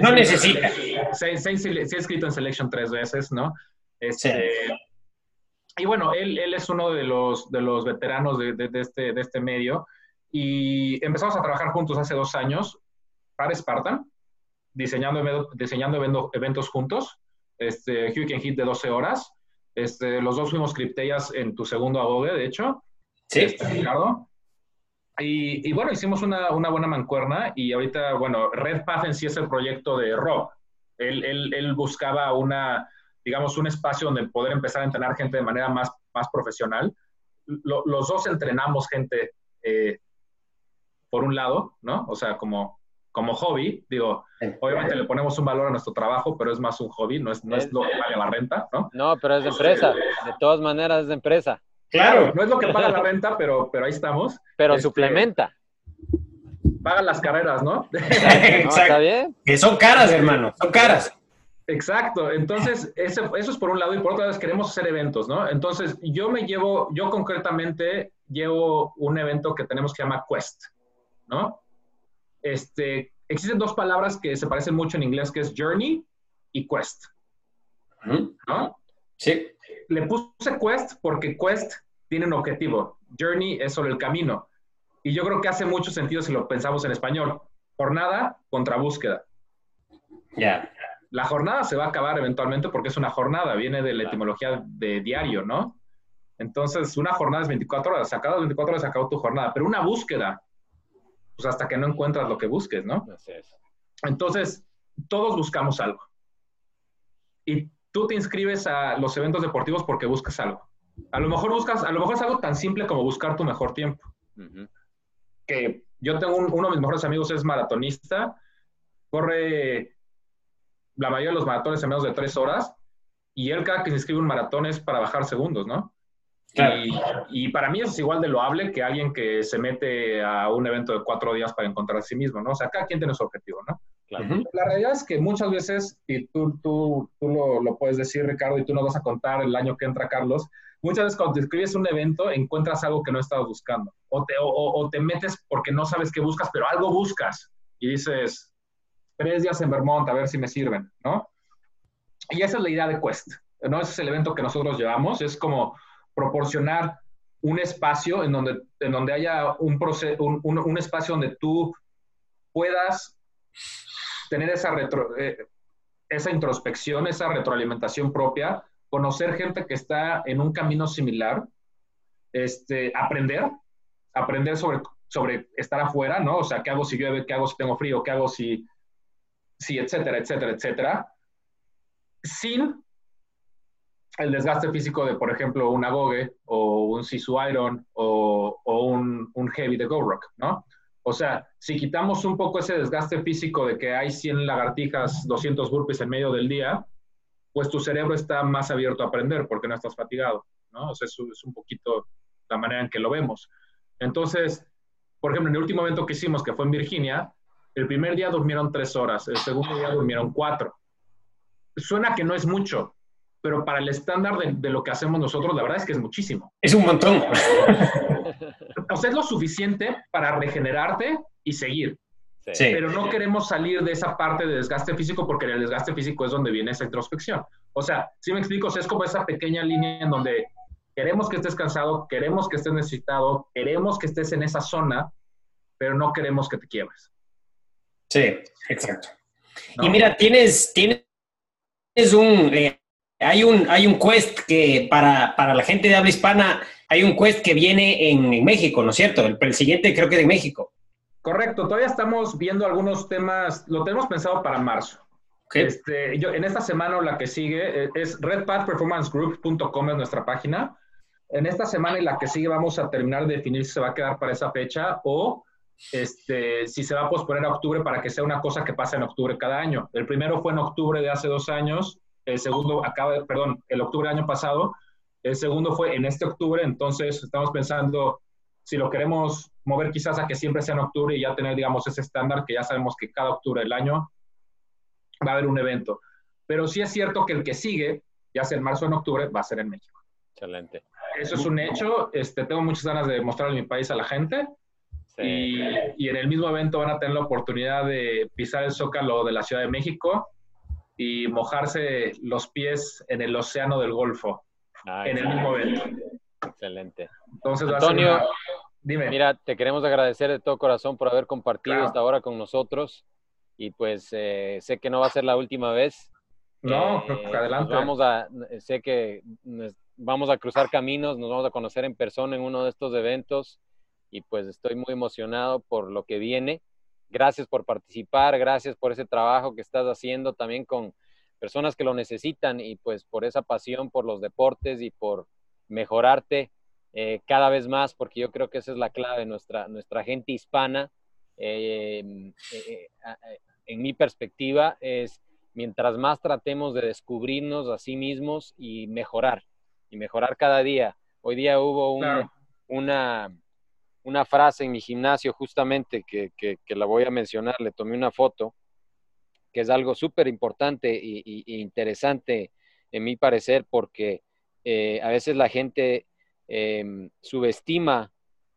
no necesita. Se, ha escrito en Selection tres veces, ¿no? Este, sí y bueno, él, él es uno de los, de los veteranos de, de, este, de este medio y empezamos a trabajar juntos hace dos años para Spartan, diseñando, diseñando eventos juntos, este, Hurricane Hit de 12 horas. Este, los dos fuimos cripteyas en tu segundo abogue, de hecho. Sí. Este, Ricardo. Y, y, bueno, hicimos una, una, buena mancuerna y ahorita, bueno, Red Path en sí es el proyecto de Rob. Él, él, él buscaba una, digamos, un espacio donde poder empezar a entrenar gente de manera más, más profesional. los dos entrenamos gente eh, por un lado, ¿no? O sea, como, como hobby, digo, obviamente le ponemos un valor a nuestro trabajo, pero es más un hobby, no es, no es lo que paga la renta, ¿no? No, pero es de empresa, de todas maneras es de empresa. Claro, no es lo que paga la renta, pero, pero ahí estamos. Pero este, suplementa. Paga las carreras, ¿no? ¿Está bien? Que son caras, hermano, son caras. Exacto, entonces eso es por un lado y por otro lado queremos hacer eventos, ¿no? Entonces yo me llevo, yo concretamente llevo un evento que tenemos que llama Quest, ¿no? Este, existen dos palabras que se parecen mucho en inglés, que es Journey y Quest, ¿no? Sí. Le puse Quest porque Quest tiene un objetivo, Journey es sobre el camino y yo creo que hace mucho sentido si lo pensamos en español, jornada contra búsqueda. Ya la jornada se va a acabar eventualmente porque es una jornada, viene de la etimología de diario, ¿no? Entonces, una jornada es 24 horas, sacado 24 horas, acabó tu jornada, pero una búsqueda, pues hasta que no encuentras lo que busques, ¿no? Entonces, todos buscamos algo. Y tú te inscribes a los eventos deportivos porque buscas algo. A lo mejor buscas, a lo mejor es algo tan simple como buscar tu mejor tiempo. Que yo tengo uno de mis mejores amigos es maratonista, corre la mayoría de los maratones en menos de tres horas, y él cada que se inscribe un maratón es para bajar segundos, ¿no? Y, para mí eso es igual de loable que alguien que se mete a un evento de cuatro días para encontrar a sí mismo, ¿no? O sea, cada quien tiene su objetivo, ¿no? La realidad es que muchas veces, y tú, tú, tú lo, lo, puedes decir, Ricardo, y tú nos vas a contar el año que entra, Carlos, muchas veces cuando te escribes un evento encuentras algo que no estabas buscando, o te, o, o te metes porque no sabes qué buscas, pero algo buscas, y dices, tres días en Vermont, a ver si me sirven, ¿no? Y esa es la idea de Quest, ¿no? Ese es el evento que nosotros llevamos, es como proporcionar un espacio en donde, en donde haya un, un, un, un espacio donde tú puedas tener esa, retro, eh, esa introspección, esa retroalimentación propia, conocer gente que está en un camino similar, este, aprender, aprender sobre, sobre estar afuera, ¿no? O sea, ¿qué hago si llueve? ¿Qué hago si tengo frío? ¿Qué hago si, si etcétera, etcétera, etcétera? Sin el desgaste físico de, por ejemplo, un agoge o un sisu iron o, o un, heavy de go rock, ¿no? O sea, si quitamos un poco ese desgaste físico de que hay 100 lagartijas, 200 burpees en medio del día, pues tu cerebro está más abierto a aprender porque no estás fatigado, ¿no? O sea, eso es un poquito la manera en que lo vemos. Entonces, por ejemplo, en el último evento que hicimos, que fue en Virginia, el primer día durmieron tres horas, el segundo día durmieron cuatro. Suena que no es mucho, pero para el estándar de, de, lo que hacemos nosotros, la verdad es que es muchísimo. Es un montón. o sea, es lo suficiente para regenerarte y seguir. Sí. Pero no queremos salir de esa parte de desgaste físico porque en el desgaste físico es donde viene esa introspección. O sea, si me explico, o sea, es como esa pequeña línea en donde queremos que estés cansado, queremos que estés necesitado, queremos que estés en esa zona, pero no queremos que te quiebres. Sí, exacto. ¿No? Y mira, tienes, tienes un, eh, hay un, hay un quest que para, para, la gente de habla hispana, hay un quest que viene en, en México, ¿no es cierto? El, el, siguiente creo que es de México. Correcto, todavía estamos viendo algunos temas, lo tenemos pensado para marzo. Okay. Este, yo, en esta semana o la que sigue eh, es redpathperformancegroup.com es nuestra página. En esta semana y la que sigue vamos a terminar de definir si se va a quedar para esa fecha o este, si se va a posponer a octubre para que sea una cosa que pase en octubre cada año. El primero fue en octubre de hace dos años, el segundo acaba, perdón, el octubre del año pasado, el segundo fue en este octubre, entonces estamos pensando si lo queremos mover quizás a que siempre sea en octubre y ya tener, digamos, ese estándar que ya sabemos que cada octubre del año va a haber un evento. Pero sí es cierto que el que sigue, ya sea en marzo o en octubre, va a ser en México. Excelente. Eso es un hecho. Este, tengo muchas ganas de mostrarle mi país a la gente. Sí. Y, y, en el mismo evento van a tener la oportunidad de pisar el zócalo de la Ciudad de México y mojarse los pies en el océano del Golfo ah, en el mismo evento. Excelente. Entonces, Antonio, una... dime. Mira, te queremos agradecer de todo corazón por haber compartido claro. esta hora con nosotros y pues eh, sé que no va a ser la última vez. No, eh, adelante. Vamos a, sé que vamos a cruzar caminos, nos vamos a conocer en persona en uno de estos eventos y pues estoy muy emocionado por lo que viene. Gracias por participar, gracias por ese trabajo que estás haciendo también con personas que lo necesitan y pues por esa pasión por los deportes y por mejorarte eh, cada vez más, porque yo creo que esa es la clave, nuestra, nuestra gente hispana, eh, eh, en mi perspectiva, es mientras más tratemos de descubrirnos a sí mismos y mejorar, y mejorar cada día. Hoy día hubo un, claro. una, una frase en mi gimnasio justamente que, que, que, la voy a mencionar, le tomé una foto, que es algo súper importante y, interesante en mi parecer porque eh, a veces la gente eh, subestima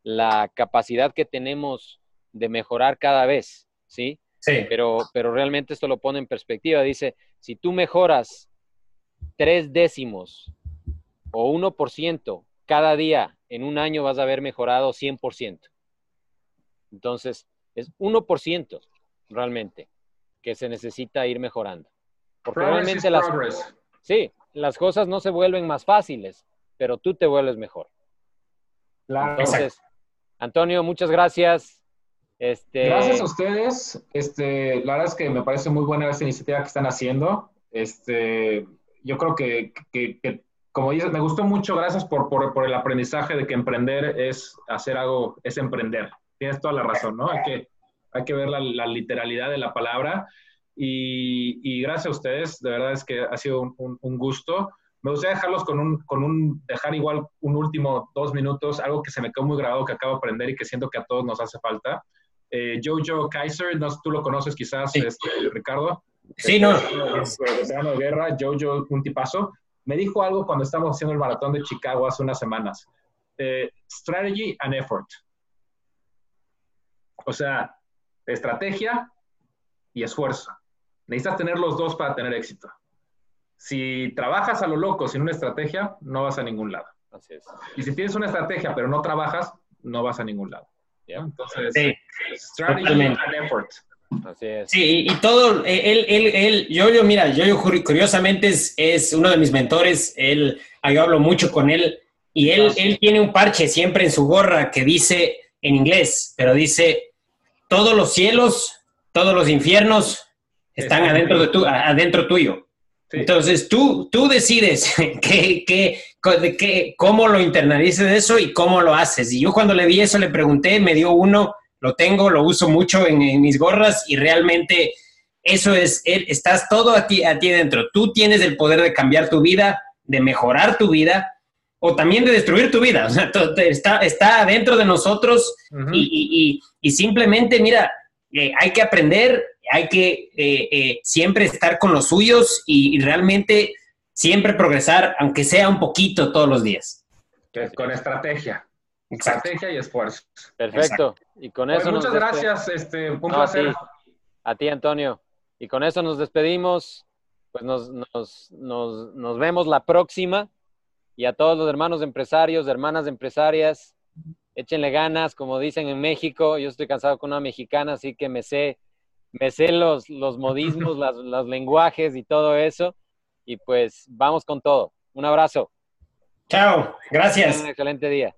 la capacidad que tenemos de mejorar cada vez, ¿sí? Sí. Pero, pero realmente esto lo pone en perspectiva. Dice, si tú mejoras tres décimos o 1% cada día en un año vas a haber mejorado 100%. Entonces, es 1% realmente que se necesita ir mejorando. Porque realmente las, progress. sí, las cosas no se vuelven más fáciles, pero tú te vuelves mejor. Claro. Entonces, Antonio, muchas gracias. Este... Gracias a ustedes. Este, la verdad es que me parece muy buena esta iniciativa que están haciendo. Este, yo creo que, que, que como dices, me gustó mucho, gracias por, por, por, el aprendizaje de que emprender es hacer algo, es emprender. Tienes toda la razón, ¿no? Hay que, hay que ver la, la literalidad de la palabra. Y, y, gracias a ustedes, de verdad es que ha sido un, un, un, gusto. Me gustaría dejarlos con un, con un, dejar igual un último dos minutos, algo que se me quedó muy grabado, que acabo de aprender y que siento que a todos nos hace falta. eh, Jojo Kaiser, no, tú lo conoces quizás, este, Ricardo. Sí, no. Veterano de guerra, Jojo, un tipazo. Me dijo algo cuando estábamos haciendo el maratón de Chicago hace unas semanas. Eh, strategy and effort. O sea, estrategia y esfuerzo. Necesitas tener los dos para tener éxito. Si trabajas a lo loco sin una estrategia, no vas a ningún lado. Así es. Y si tienes una estrategia pero no trabajas, no vas a ningún lado. Entonces, sí, strategy and effort. Así es. Sí, y, todo, él, él, él, yo, yo, mira, yo, yo curiosamente es, es, uno de mis mentores, él, yo hablo mucho con él, y él, él tiene un parche siempre en su gorra que dice en inglés, pero dice, todos los cielos, todos los infiernos están adentro, de tu, adentro tuyo. Entonces tú, tú decides qué, qué, cómo lo internalices eso y cómo lo haces. Y yo cuando le vi eso le pregunté, me dio uno, lo tengo, lo uso mucho en, mis gorras y realmente eso es, estás todo a ti, a ti dentro. Tú tienes el poder de cambiar tu vida, de mejorar tu vida o también de destruir tu vida. O sea, está, está dentro de nosotros y, simplemente, mira, eh, hay que aprender hay que eh, eh, siempre estar con los suyos y, realmente siempre progresar, aunque sea un poquito todos los días. Con estrategia. Estrategia y esfuerzo. Perfecto. Y con pues eso. muchas gracias. Este, un placer. A ti. Antonio. Y con eso nos despedimos. Pues nos, nos, nos, nos vemos la próxima. Y a todos los hermanos empresarios, hermanas empresarias, échenle ganas, como dicen en México. Yo estoy cansado con una mexicana, así que me sé me sé los, los modismos, los lenguajes y todo eso. Y pues vamos con todo. Un abrazo. Chao, gracias. Un excelente día.